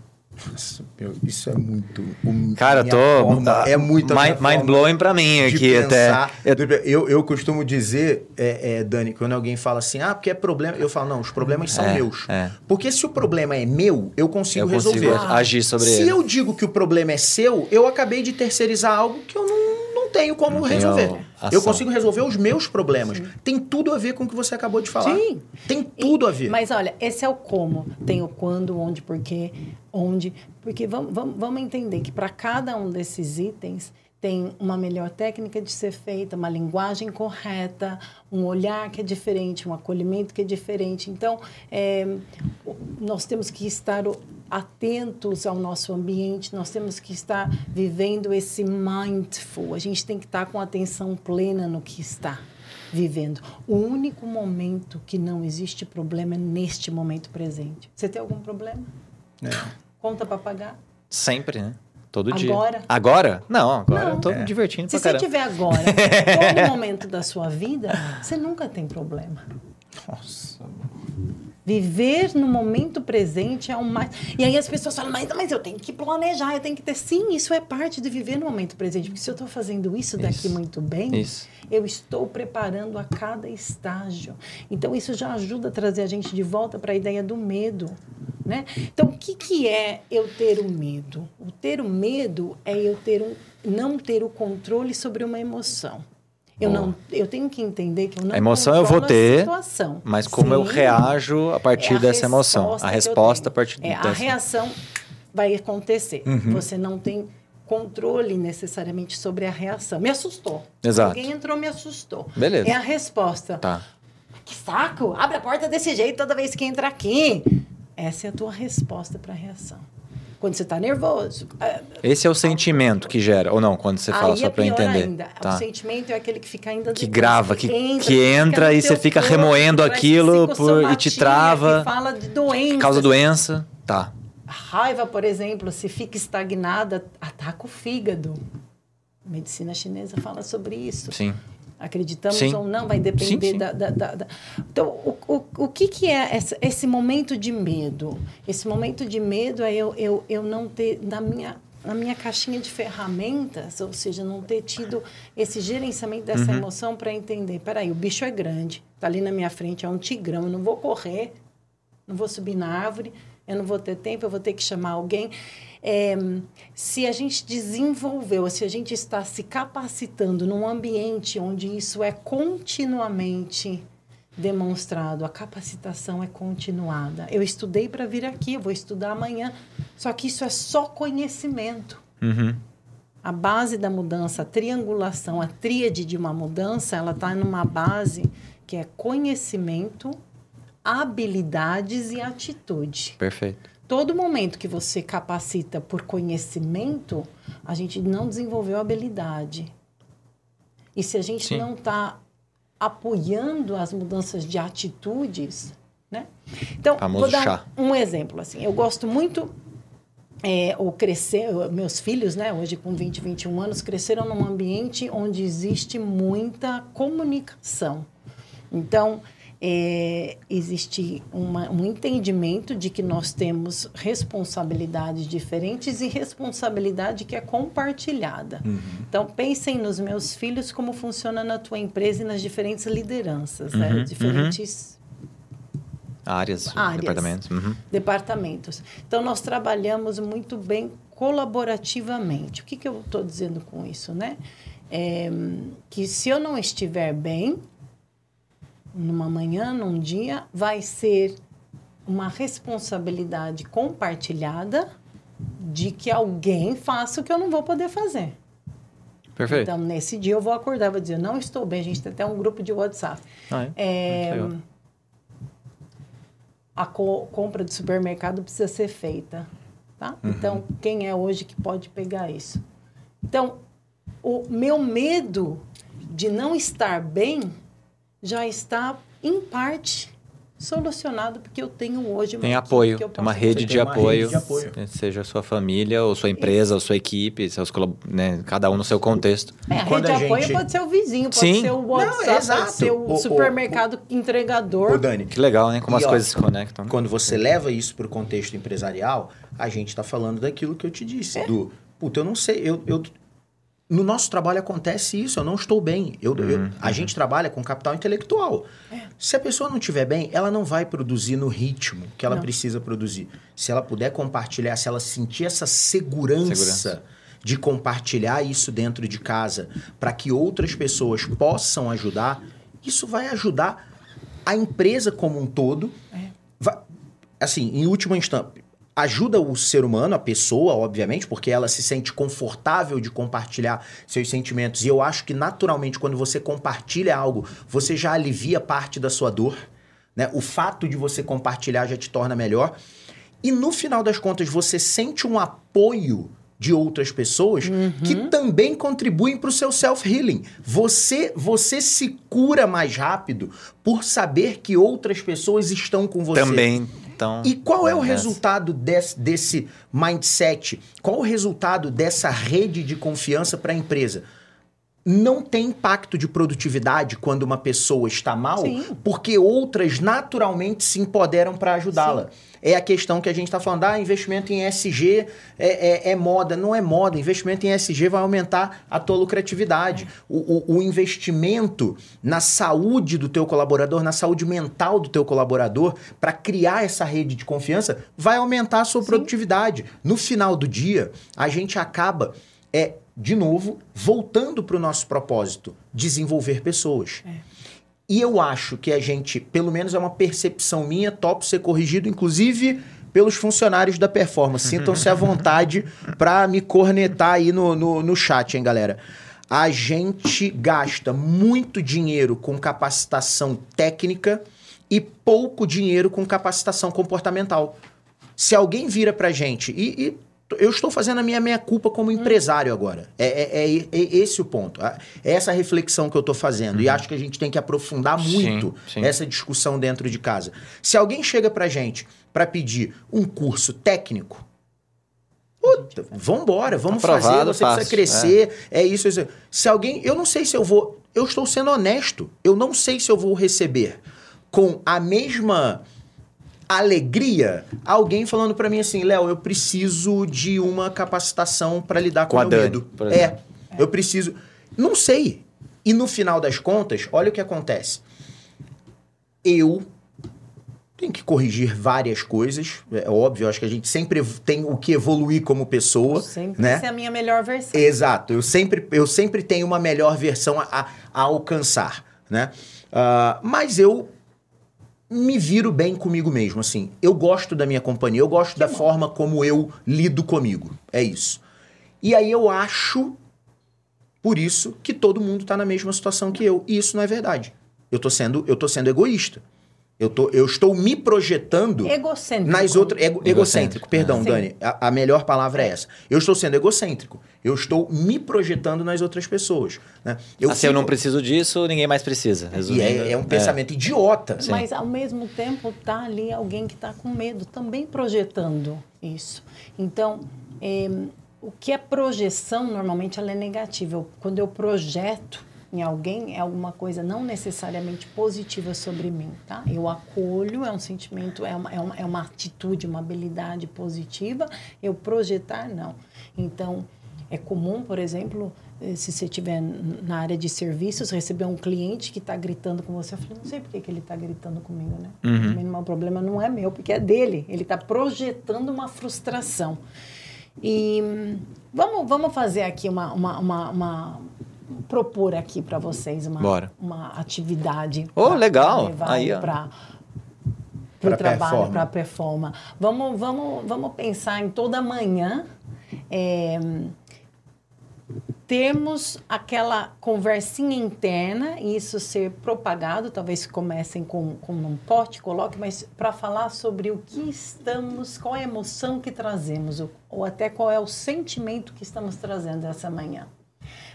Nossa, meu, isso é muito. Um, Cara, tô. Forma, é muito. Mind, mind blowing pra mim aqui pensar. até. Eu, eu costumo dizer, é, é, Dani, quando alguém fala assim, ah, porque é problema. Eu falo, não, os problemas são é, meus. É. Porque se o problema é meu, eu consigo eu resolver. Consigo agir sobre se ele. Se eu digo que o problema é seu, eu acabei de terceirizar algo que eu não tenho como não resolver. Eu consigo resolver os meus problemas. Sim. Tem tudo a ver com o que você acabou de falar. Sim. Tem tudo e, a ver. Mas olha, esse é o como. Tem o quando, onde, porquê, onde. Porque vamos, vamos, vamos entender que para cada um desses itens tem uma melhor técnica de ser feita, uma linguagem correta, um olhar que é diferente, um acolhimento que é diferente. Então, é, nós temos que estar atentos ao nosso ambiente, nós temos que estar vivendo esse mindful. A gente tem que estar com atenção plena no que está vivendo. O único momento que não existe problema é neste momento presente. Você tem algum problema? É. Conta para pagar? Sempre, né? Todo agora? dia. Agora? Agora? Não, agora não. eu tô é. me divertindo Se pra você tiver agora, todo momento da sua vida, você nunca tem problema. Nossa. Viver no momento presente é o mais. E aí as pessoas falam, mas, mas eu tenho que planejar, eu tenho que ter. Sim, isso é parte de viver no momento presente. Porque se eu estou fazendo isso daqui isso. muito bem, isso. eu estou preparando a cada estágio. Então isso já ajuda a trazer a gente de volta para a ideia do medo. Né? Então, o que, que é eu ter o medo? O ter o medo é eu ter um, não ter o controle sobre uma emoção. Eu, não, eu tenho que entender que eu não A emoção eu vou ter, mas como Sim, eu reajo a partir é dessa emoção. A resposta a partir é, dessa. A reação vai acontecer. Uhum. Você não tem controle necessariamente sobre a reação. Me assustou. Exato. Alguém entrou, me assustou. Beleza. É a resposta. Tá. Que saco! Abre a porta desse jeito toda vez que entra aqui. Essa é a tua resposta para a reação. quando você está nervoso. Ah, Esse é o sentimento que gera, ou não, quando você fala, Aí só é para entender. ainda. Tá. O sentimento é aquele que fica ainda Que grava, que- que entra no e você fica corpo, remoendo aquilo por- e te trava. que fala de doença. Causa doença, tá. A raiva, por exemplo, se fica estagnada, ataca o fígado. A medicina chinesa fala sobre isso. Sim. Acreditamos Sim. ou não, vai depender Sim, sim. Da, da- da- Então, o, o, o que, que é essa- esse momento de medo? Esse momento de medo é eu, eu, eu não ter, na minha, na minha caixinha de ferramentas, ou seja, não ter tido esse gerenciamento dessa Uhum. emoção para entender. Peraí, o bicho é grande, tá ali na minha frente, é um tigrão, eu não vou correr, não vou subir na árvore, eu não vou ter tempo, eu vou ter que chamar alguém. É, se a gente desenvolveu, se a gente está se capacitando num ambiente onde isso é continuamente demonstrado, a capacitação é continuada. Eu estudei para vir aqui, eu vou estudar amanhã, só que isso é só conhecimento. Uhum. A base da mudança, a triangulação, a tríade de uma mudança, ela está numa base que é conhecimento, habilidades e atitude. Perfeito. Todo momento que você capacita por conhecimento, a gente não desenvolveu habilidade. E se a gente Sim. não está apoiando as mudanças de atitudes, né? Então, Famoso vou dar chá. um, exemplo assim. Eu gosto muito é, ou crescer, meus filhos, né, hoje com 20, 21 anos, cresceram num ambiente onde existe muita comunicação. Então, é, existe uma, um entendimento de que nós temos responsabilidades diferentes e responsabilidade que é compartilhada. Então, pensem nos meus filhos, como funciona na tua empresa e nas diferentes lideranças, né? Uhum, Diferentes Áreas, Áreas. departamentos. Uhum. departamentos. Então, nós trabalhamos muito bem colaborativamente. O que, que eu estou dizendo com isso, né? É, que se eu não estiver bem, numa manhã, num dia, vai ser uma responsabilidade compartilhada de que alguém faça o que eu não vou poder fazer. Perfeito. Então, nesse dia, eu vou acordar, vou dizer, não estou bem. A gente tem até um grupo de WhatsApp. Ah, é? É, a co- compra do supermercado precisa ser feita, tá? Uhum. Então, quem é hoje que pode pegar isso? Então, o meu medo de não estar bem já está, em parte, solucionado, porque eu tenho hoje uma Tem apoio, que eu uma rede de tem uma apoio, rede de apoio. seja a sua família, ou sua empresa, ou sua equipe, seus, né, cada um no seu contexto. É, a Quando rede de a apoio gente- pode ser o vizinho, pode Sim. ser o WhatsApp, exato. pode ser o, O- o- supermercado entregador. Ô, Dani, Que legal, né? Como E, as ó, coisas se conectam. Quando você leva isso para o contexto empresarial, a gente está falando daquilo que eu te disse. Do, puta, eu não sei, eu, eu- no nosso trabalho acontece isso, eu não estou bem. Eu, eu- a gente trabalha com capital intelectual. Se a pessoa não estiver bem, ela não vai produzir no ritmo que ela Não. precisa produzir. Se ela puder compartilhar, se ela sentir essa segurança, Segurança. de compartilhar isso dentro de casa para que outras pessoas possam ajudar, isso vai ajudar a empresa como um todo. É. Vai- assim, em última instância, ajuda o ser humano, a pessoa, obviamente, porque ela se sente confortável de compartilhar seus sentimentos. E eu acho que naturalmente, quando você compartilha algo, você já alivia parte da sua dor. Né? O fato de você compartilhar já te torna melhor. E no final das contas, você sente um apoio de outras pessoas que também contribuem para o seu self-healing. Você, você se cura mais rápido por saber que outras pessoas estão com você. Também, então... E qual é o nessa. resultado desse, desse mindset? Qual o resultado dessa rede de confiança para a empresa? Não tem impacto de produtividade quando uma pessoa está mal, Sim. porque outras naturalmente se empoderam para ajudá-la. É a questão que a gente está falando, ah, investimento em SG é, é- é moda. Não é moda, investimento em SG vai aumentar a tua lucratividade. O, o- o investimento na saúde do teu colaborador, na saúde mental do teu colaborador, para criar essa rede de confiança, vai aumentar a sua produtividade. No final do dia, a gente acaba, é, de novo, voltando para o nosso propósito, desenvolver pessoas. E eu acho que a gente, pelo menos é uma percepção minha, top ser corrigido, inclusive pelos funcionários da performance. Sintam-se à vontade para me cornetar aí no, no, no chat, hein, galera? A gente gasta muito dinheiro com capacitação técnica e pouco dinheiro com capacitação comportamental. Se alguém vira pra gente, e, e eu estou fazendo a minha meia culpa como empresário agora. É, é, é, é esse o ponto. É essa reflexão que eu estou fazendo. Uhum. E acho que a gente tem que aprofundar muito sim, sim. essa discussão dentro de casa. Se alguém chega pra gente para pedir um curso técnico, Puta, vambora, vamos Aprovado, fazer, você fácil, precisa crescer, é. é isso, é isso. Se alguém, eu não sei se eu vou, eu estou sendo honesto, eu não sei se eu vou receber com a mesma alegria alguém falando para mim assim, Léo, eu preciso de uma capacitação para lidar com, com o medo. É, eu preciso. Não sei. E no final das contas, olha o que acontece. Eu tenho que corrigir várias coisas, é óbvio, acho que a gente sempre tem o que evoluir como pessoa, sempre né? Essa é a minha melhor versão. Exato, eu sempre, eu sempre tenho uma melhor versão a, a, a alcançar, né? Uh, mas eu me viro bem comigo mesmo, assim. Eu gosto da minha companhia, eu gosto que da bom. forma como eu lido comigo. É isso. E aí eu acho, por isso, que todo mundo tá na mesma situação que eu. E isso não é verdade. Eu tô sendo, eu tô sendo egoísta. Eu, tô, eu estou me projetando egocêntrico. nas outras. Ego, egocêntrico, egocêntrico, perdão, Dani. A, a, melhor palavra é essa. Eu estou sendo egocêntrico. Eu estou me projetando nas outras pessoas. Né? Eu ah, fico... Se eu não preciso disso, ninguém mais precisa. Resumindo. E é, é um pensamento é. idiota. Sim. Mas ao mesmo tempo tá ali alguém que está com medo, também projetando isso. Então, é, o que é projeção, normalmente ela é negativa. Quando eu projeto, em alguém é alguma coisa não necessariamente positiva sobre mim, tá? Eu acolho, é um sentimento, é uma, é uma, é uma atitude, uma habilidade positiva. Eu projetar, não. Então, é comum, por exemplo, eh, se você estiver na área de serviços, receber um cliente que está gritando com você, eu falei, não sei por que, que ele está gritando comigo, né? Uhum. O problema não é meu, porque é dele. Ele está projetando uma frustração. E hum, vamos, vamos fazer aqui uma, uma, uma, uma propor aqui para vocês uma, uma atividade. Oh, legal! Aí, para o trabalho, para a performance. Vamos, vamos, vamos pensar em toda manhã é, termos aquela conversinha interna e isso ser propagado, talvez comecem com, com um pote, coloque, mas para falar sobre o que estamos, qual é a emoção que trazemos, ou, ou até qual é o sentimento que estamos trazendo essa manhã.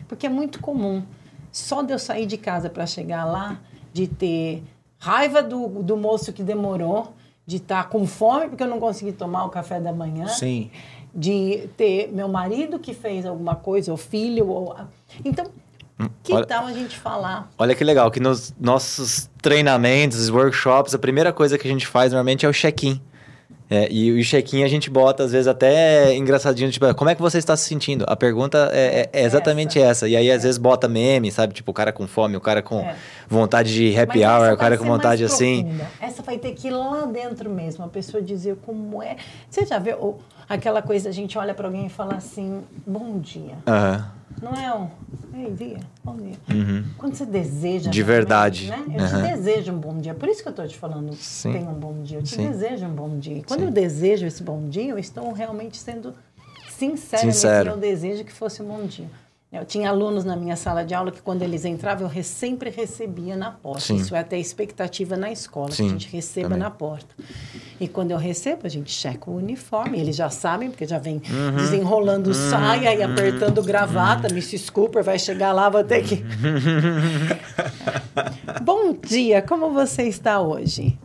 Porque é muito comum. Só de eu sair de casa para chegar lá, de ter raiva do, do moço que demorou, de estar tá com fome porque eu não consegui tomar o café da manhã. Sim. De ter meu marido que fez alguma coisa, ou filho, ou. Então, hum, que olha, tal a gente falar? Olha que legal, que nos nossos treinamentos, workshops, a primeira coisa que a gente faz normalmente é o check-in. É, e o check-in a gente bota, às vezes, até engraçadinho, tipo, como é que você está se sentindo? A pergunta é, é, é exatamente essa. essa. E aí, às vezes, bota meme, sabe? Tipo, o cara com fome, o cara com é. vontade de happy Mas hour, o cara com vontade assim. Essa vai ter que ir lá dentro mesmo, a pessoa dizer como é. Você já viu aquela coisa, a gente olha para alguém e fala assim, bom dia. Não é um. Ei, dia, bom dia. Uhum. Quando você deseja. De verdade. Né? Eu uhum. te desejo um bom dia. Por isso que eu estou te falando Sim. tem um bom dia. Eu te Sim. desejo um bom dia. Quando Sim. eu desejo esse bom dia, eu estou realmente sendo sincera Sincero. meu desejo que fosse um bom dia. Eu tinha alunos na minha sala de aula que, quando eles entravam, eu sempre recebia na porta. Sim. Isso é até expectativa na escola, Sim, que a gente receba também. na porta. E quando eu recebo, a gente checa o uniforme. Eles já sabem, porque já vem uhum. desenrolando uhum. saia e apertando uhum. gravata. Mrs. Cooper vai chegar lá, vou ter que. Bom dia, como você está hoje?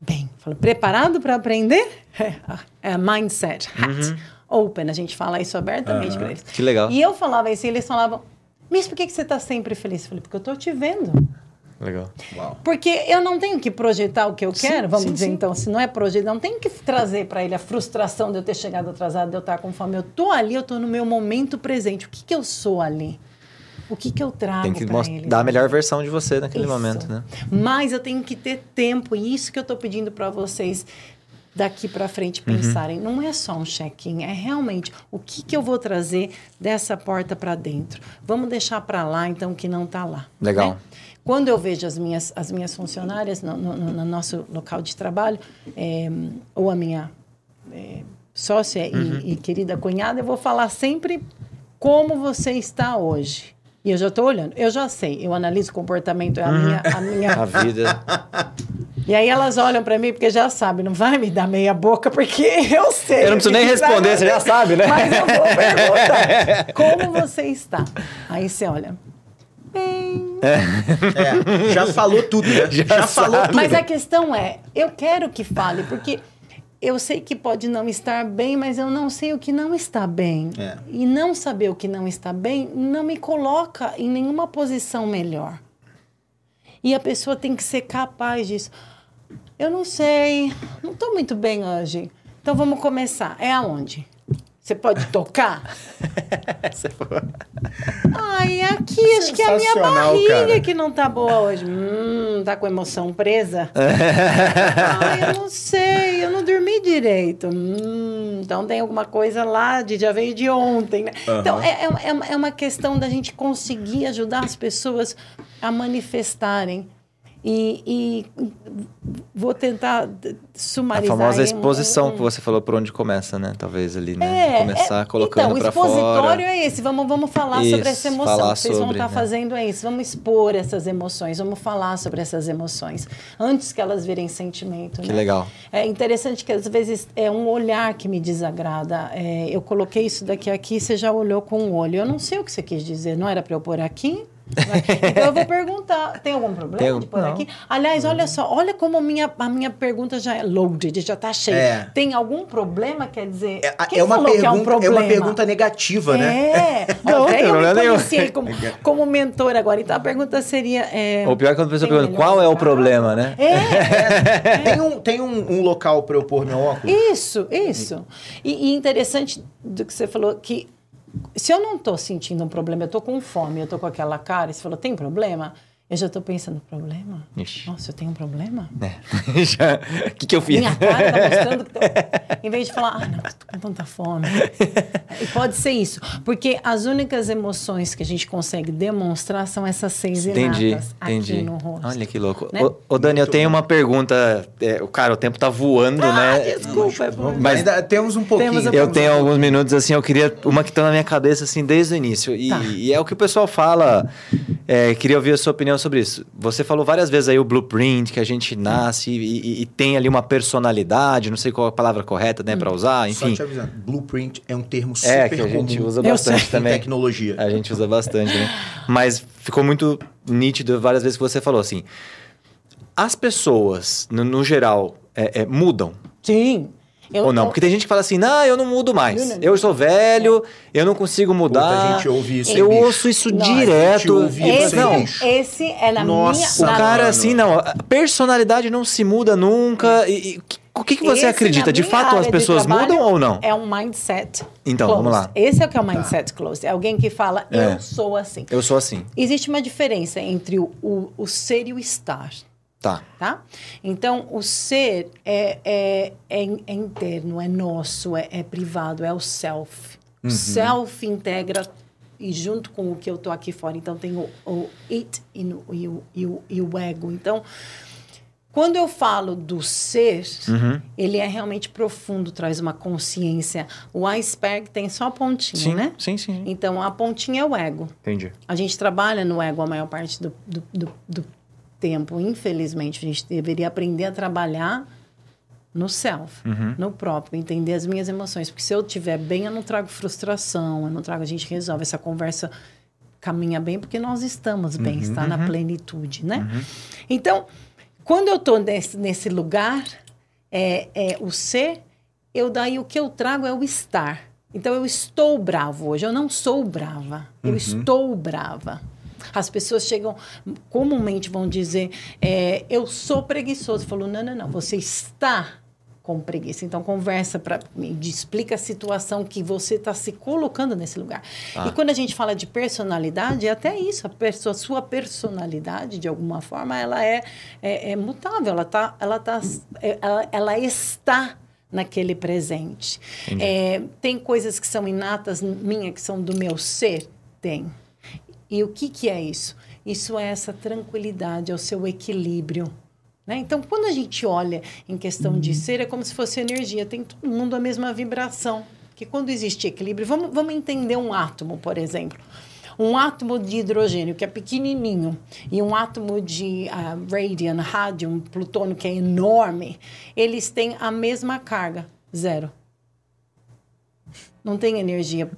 Bem, falei, preparado para aprender? É, é mindset, hat. Open, a gente fala isso abertamente uhum. para eles. Que legal. E eu falava isso e eles falavam, mas por que, que você está sempre feliz? Eu falei, porque eu estou te vendo. Legal. Uau. Porque eu não tenho que projetar o que eu sim, quero, vamos sim, dizer, sim. então, se não é projetar, não tenho que trazer para ele a frustração de eu ter chegado atrasado, de eu estar com fome. Eu tô ali, eu tô no meu momento presente. O que, que eu sou ali? O que, que eu trago Tem que ele, dar a melhor versão de você naquele isso. momento, né? Mas eu tenho que ter tempo, e isso que eu estou pedindo para vocês daqui para frente uhum. pensarem. Uhum. Não é só um check-in, é realmente o que, que eu vou trazer dessa porta para dentro. Vamos deixar para lá, então, o que não está lá. Legal. Né? Quando eu vejo as minhas, as minhas funcionárias no, no, no nosso local de trabalho, é, ou a minha é, sócia uhum. e, e querida cunhada, eu vou falar sempre como você está hoje. E eu já estou olhando. Eu já sei. Eu analiso o comportamento. É a minha... A, minha... a vida. E aí elas olham para mim porque já sabem, não vai me dar meia boca porque eu sei. Eu não preciso nem responder, você já sabe, né? Mas eu vou perguntar. Como você está? Aí você olha. Bem. É, já falou tudo, né? Já Já, falou tudo. Mas a questão é, eu quero que fale, porque eu sei que pode não estar bem, mas eu não sei o que não está bem. É. E não saber o que não está bem não me coloca em nenhuma posição melhor. E a pessoa tem que ser capaz disso. Eu não sei, não estou muito bem hoje. Então vamos começar. É aonde? Você pode tocar? Ai, aqui, acho que é a minha barriga cara. que não tá boa hoje. Hum, tá com emoção presa? Ai, eu não sei, eu não dormi direito. Hum, então tem alguma coisa lá de já veio de ontem, né? Então é, é, é uma questão da gente conseguir ajudar as pessoas a manifestarem. E, e vou tentar d- A sumarizar. famosa aí um- exposição um- que você falou por onde começa, né? Talvez ali, né? é, Começar é, colocando então, pra o expositório fora. é esse. Vamos, vamos falar Isso, sobre essa emoção. vocês vão estar né? fazendo é isso. Vamos expor essas emoções, vamos falar sobre essas emoções antes que elas virem sentimento. Que né? legal. É interessante que às vezes é um olhar que me desagrada. É, eu coloquei isso daqui aqui, você já olhou com o olho. Eu não sei o que você quis dizer. Não era para eu pôr aqui? Então eu vou perguntar, tem algum problema Tem algum- de pôr não. aqui? Aliás, olha só, olha como a minha, a minha pergunta já é loaded, já está cheia. É. Tem algum problema? Quer dizer, É, quem é uma falou que é um pergunta, é uma pergunta negativa, né? É, Não, até eu problema me conheci como, como mentor agora. Então a pergunta seria. É, Ou pior é quando a pessoa pergunta, qual é o problema, né? É, Tem, um, tem um, um local para eu pôr meu óculos? Isso, isso. E, e interessante do que você falou que se eu não estou sentindo um problema, eu estou com fome, eu estou com aquela cara, e você falou, tem problema? Eu já estou pensando, problema? Ixi. Nossa, eu tenho um problema? É. Já- O que, que eu fiz? Minha cara tá mostrando que tô... Em vez de falar, ai, não, tô com tanta fome. E pode ser isso. Porque as únicas emoções que a gente consegue demonstrar são essas seis Entendi, inatas entendi. aqui no rosto. Olha que louco. Né? Ô, ô, Dani, eu tenho uma pergunta. É, o cara, o tempo tá voando, Ah, né? desculpa. é bom. Mas- Ainda temos um pouquinho. Temos um Eu tenho alguns minutos, assim, eu queria uma que tá na minha cabeça, assim, desde o início. E, Tá. e é o que o pessoal fala. É, queria ouvir a sua opinião sobre isso. Você falou várias vezes aí o blueprint, que a gente nasce e, e- e tem ali uma personalidade, não sei qual a palavra correta, né, pra usar, Só enfim. te avisando, blueprint é um termo super É, que a gente usa bastante também. tecnologia. A gente usa bastante, né? Mas ficou muito nítido várias vezes que você falou assim. As pessoas, no, no geral, é, é, mudam Sim. Eu- ou não? eu- Porque tem gente que fala assim, não, eu não mudo mais. Não, não, não. Eu sou velho, eu não consigo mudar. Puta, a gente ouve isso, Eu bicho. ouço isso Nossa, a gente direto. Esse, não, esse é na Nossa, o minha... na- cara mano. assim, não, a personalidade não se muda nunca. E, e o que, que você Esse, acredita? De fato, as pessoas mudam ou não? É um mindset. Então, closed. vamos lá. Esse é o que é o mindset closed. É alguém que fala, É. eu sou assim. Eu sou assim. Existe uma diferença entre o, o, o ser e o estar. Tá. Tá? Então, o ser é, é, é, é interno, é nosso, é, é privado, é o self. O self integra e junto com o que eu tô aqui fora. Então, tem o, o it e, no- e o, e, o, e o ego. Então, quando eu falo do ser, Uhum. ele é realmente profundo, traz uma consciência. O iceberg tem só a pontinha, Sim, né? sim, sim. Então, a pontinha é o ego. Entendi. A gente trabalha no ego a maior parte do, do, do, do tempo. Infelizmente, a gente deveria aprender a trabalhar no self, no próprio, entender as minhas emoções. Porque se eu estiver bem, eu não trago frustração, eu não trago, a gente resolve essa conversa caminha bem porque nós estamos bem, está na plenitude, né? Então, quando eu estou nesse, nesse lugar, é, é o ser, eu daí o que eu trago é o estar. Então eu estou bravo hoje, eu não sou brava, eu estou brava. As pessoas chegam, comumente vão dizer, é, eu sou preguiçoso. Falou, não, não, não, você está com preguiça. Então conversa para mim, explica a situação que você está se colocando nesse lugar. E quando a gente fala de personalidade, é até isso, a pessoa, sua personalidade, de alguma forma, ela é, é, é mutável, ela, tá, ela, tá, é, ela, ela está naquele presente. É, tem coisas que são inatas minha, que são do meu ser? Tem. E o que, que é isso? Isso é essa tranquilidade, é o seu equilíbrio. Né? Então, quando a gente olha em questão de ser, é como se fosse energia, tem todo mundo a mesma vibração. Que quando existe equilíbrio, vamos, vamos entender um átomo, por exemplo. Um átomo de hidrogênio, que é pequenininho, e um átomo de uh, radium, rádio, plutônio, que é enorme, eles têm a mesma carga, zero. Não tem energia,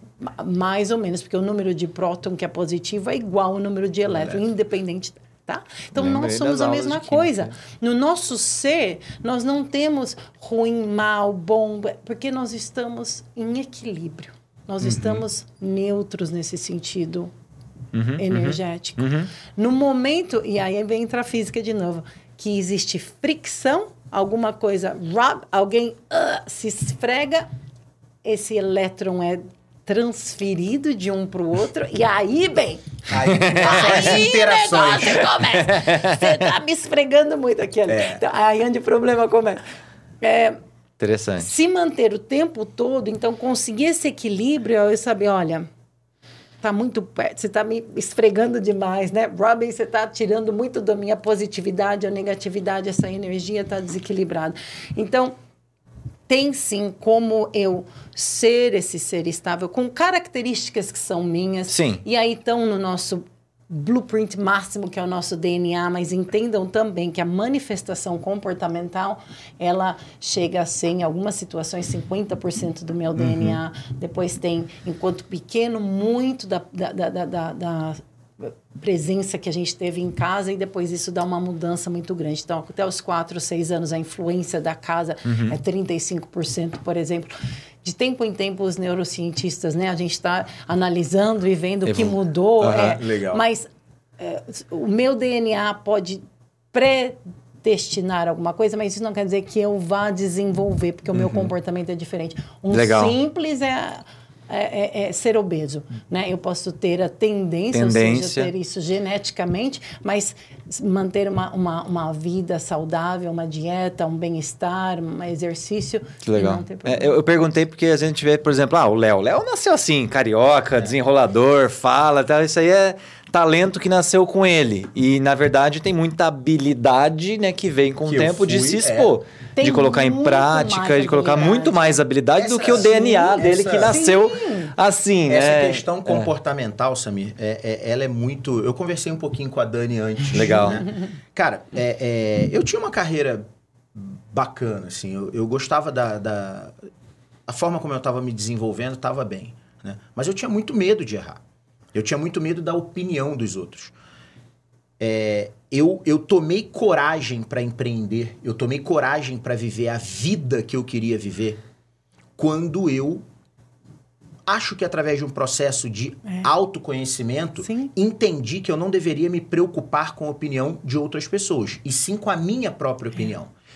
mais ou menos, porque o número de próton que é positivo é igual ao número de elétron, independente Tá? Então, Lembrei nós somos a mesma coisa. No nosso ser, nós não temos ruim, mal, bom, porque nós estamos em equilíbrio. Nós uhum. estamos neutros nesse sentido uhum, uhum. energético. Uhum. No momento, e aí vem entra a física de novo, que existe fricção, alguma coisa, rub, alguém uh, se esfrega, esse elétron é transferido de um para o outro, e aí, bem. Aí, aí interações. o negócio começa. Você tá me esfregando muito aqui. É. Então, aí onde o problema começa. É, Interessante. Se manter o tempo todo, então conseguir esse equilíbrio, eu saber, olha, tá muito perto, você tá me esfregando demais, né? Robin, você tá tirando muito da minha positividade ou negatividade, essa energia tá desequilibrada. Então, tem sim como eu ser esse ser estável com características que são minhas. Sim. E aí estão no nosso blueprint máximo que é o nosso DNA, mas entendam também que a manifestação comportamental, ela chega a ser em algumas situações 50% do meu uhum. DNA. Depois tem, enquanto pequeno, muito da, da, da, da presença que a gente teve em casa e depois isso dá uma mudança muito grande. Então, até os 4, 6 anos, a influência da casa uhum. é 35%, por exemplo. De tempo em tempo, os neurocientistas, né? A gente está analisando e vendo o que mudou. Uhum, é, legal. Mas é, o meu DNA pode predestinar alguma coisa, mas isso não quer dizer que eu vá desenvolver, porque o meu uhum. comportamento é diferente. Um legal. simples é é, é, é, ser obeso, né? Eu posso ter a tendência, tendência. ou seja, ter isso geneticamente, mas manter uma, uma, uma vida saudável, uma dieta, um bem-estar, um exercício. Que legal. É, eu, eu, perguntei porque a gente vê, por exemplo, ah, o Léo. Léo nasceu assim, carioca, é. desenrolador, fala, tal. Isso aí é talento que nasceu com ele. E, na verdade, tem muita habilidade, né, que vem com que o tempo fui, de se expor. É de colocar em prática, de colocar muito mais habilidade essa, do que o DNA sim, dele essa, que nasceu sim. assim. Essa é, questão comportamental, é. Samir, é, é, ela é muito. Eu conversei um pouquinho com a Dani antes. Legal. Né? Cara, é, é, eu tinha uma carreira bacana, assim. Eu, eu gostava da, da, A forma como eu estava me desenvolvendo estava bem. Né? Mas eu tinha muito medo de errar. Eu tinha muito medo da opinião dos outros. É, eu, eu tomei coragem para empreender, eu tomei coragem para viver a vida que eu queria viver quando eu acho que através de um processo de é. autoconhecimento, sim. entendi que eu não deveria me preocupar com a opinião de outras pessoas, e sim com a minha própria opinião. É.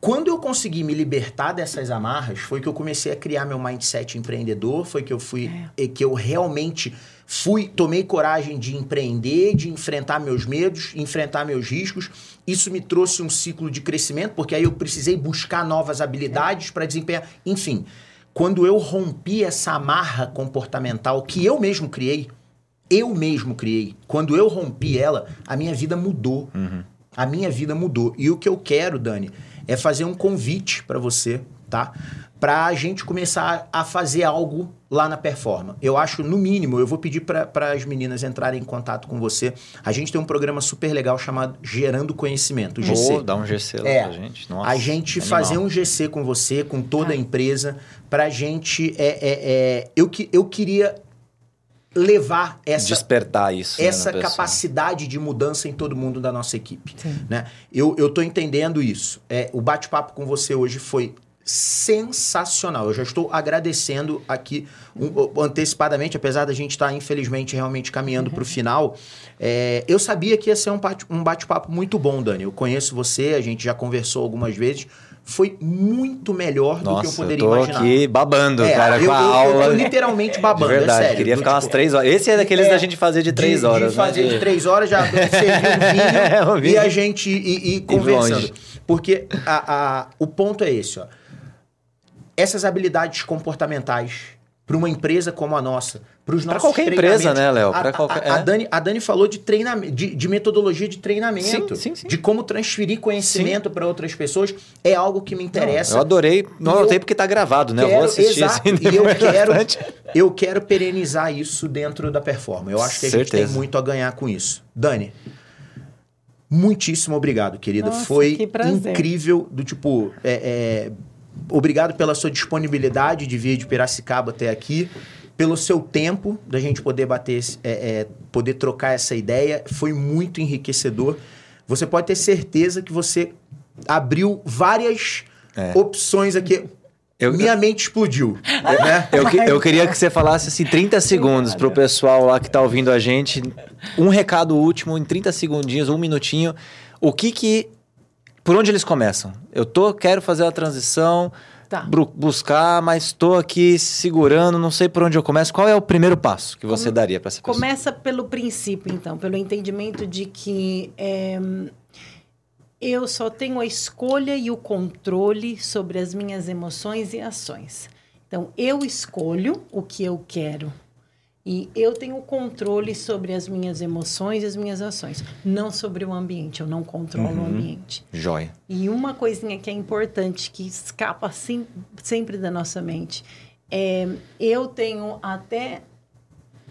Quando eu consegui me libertar dessas amarras, foi que eu comecei a criar meu mindset empreendedor, foi que eu fui é. que eu realmente fui, tomei coragem de empreender, de enfrentar meus medos, enfrentar meus riscos. Isso me trouxe um ciclo de crescimento, porque aí eu precisei buscar novas habilidades para desempenhar, enfim. Quando eu rompi essa amarra comportamental que eu mesmo criei, eu mesmo criei. Quando eu rompi ela, a minha vida mudou. Uhum. A minha vida mudou. E o que eu quero, Dani, é fazer um convite para você, tá? Para a gente começar a fazer algo lá na Performa. Eu acho, no mínimo, eu vou pedir para as meninas entrarem em contato com você. A gente tem um programa super legal chamado Gerando Conhecimento, GC. Dar um GC lá é, pra gente. Nossa, a gente animal. fazer um GC com você, com toda a empresa, para a gente... É, é, é, eu, que, eu queria levar essa despertar isso né, essa né, capacidade de mudança em todo mundo da nossa equipe né eu eu tô entendendo isso é o bate-papo com você hoje foi sensacional eu já estou agradecendo aqui um, antecipadamente apesar da gente estar tá, infelizmente realmente caminhando uhum. para o final é, eu sabia que ia ser um bate, um bate-papo muito bom Dani eu conheço você a gente já conversou algumas vezes foi muito melhor Nossa, do que eu poderia eu tô imaginar. aqui babando, é, cara, eu, com a eu, aula. Eu literalmente babando, de verdade, é sério. Queria ficar tipo, umas três horas. Esse é daqueles é, da gente fazer de três de, horas. De fazer né? de três horas, já serviu um vinho, e a gente e, e conversando. Porque a, a, o ponto é esse, ó. Essas habilidades comportamentais para uma empresa como a nossa para os nossos qualquer empresa, né, Léo? A, qualquer- a- a é. Dani, a Dani falou de treinamento, de, de metodologia de treinamento, Sim, sim, sim. de como transferir conhecimento para outras pessoas. É algo que me interessa. Eu adorei. Não anotei porque tá gravado, né? eu vou Quero- assistir exato, esse e eu quero, eu quero perenizar isso dentro da performance. Eu acho que a gente tem Certeza. muito a ganhar com isso. Dani, muitíssimo obrigado, querida. Nossa, Foi incrível, do tipo, é, é, obrigado pela sua disponibilidade de vir de Piracicaba até aqui, pelo seu tempo da gente poder bater, é, é, poder trocar essa ideia. Foi muito enriquecedor. Você pode ter certeza que você abriu várias É. opções aqui. Eu- Minha mente explodiu, né? Eu, eu queria que você falasse assim 30 segundos pro pessoal lá que tá ouvindo a gente. Um recado último, em 30 segundinhos, um minutinho. O que que. Por onde eles começam? Eu tô, quero fazer a transição, Tá. buscar, mas tô aqui segurando, não sei por onde eu começo. Qual é o primeiro passo que você daria para essa pessoa? Começa pelo princípio, então, pelo entendimento de que é, eu só tenho a escolha e o controle sobre as minhas emoções e ações. Então, eu escolho o que eu quero. E eu tenho controle sobre as minhas emoções e as minhas ações, não sobre o ambiente. Eu não controlo o ambiente. Joia. E uma coisinha que é importante, que escapa sim- sempre da nossa mente, é eu tenho até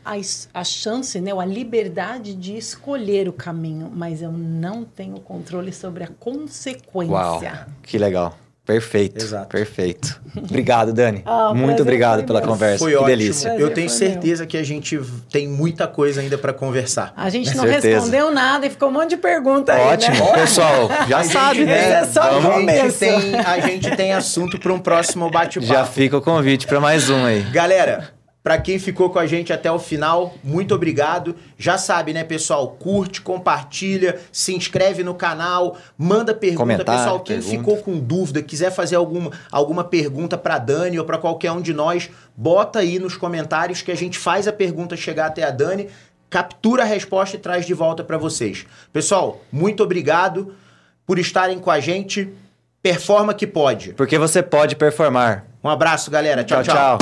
a, a chance, né, a liberdade de escolher o caminho, mas eu não tenho controle sobre a consequência. Uau, que legal. Perfeito. Exato. Perfeito. Obrigado, Dani. Ah, Muito obrigado pela meu. conversa. Foi que ótimo. delícia. Prazer Eu tenho certeza que a gente tem muita coisa ainda para conversar. A gente não Certeza. respondeu nada e ficou um monte de pergunta aí, Ótimo. né? Pessoal, já A sabe, gente- né? É só o a, gente tem, a gente tem assunto para um próximo Já bate-papo. fica o convite para mais um aí. Galera, para quem ficou com a gente até o final, muito obrigado. Já sabe, né, pessoal? Curte, compartilha, se inscreve no canal, manda pergunta, Comentário, pessoal. Quem pergunta. ficou com dúvida, quiser fazer alguma, alguma pergunta para Dani ou para qualquer um de nós, bota aí nos comentários que a gente faz a pergunta chegar até a Dani, captura a resposta e traz de volta para vocês. Pessoal, muito obrigado por estarem com a gente. Performa que pode. Porque você pode performar. Um abraço, galera. tchau. tchau.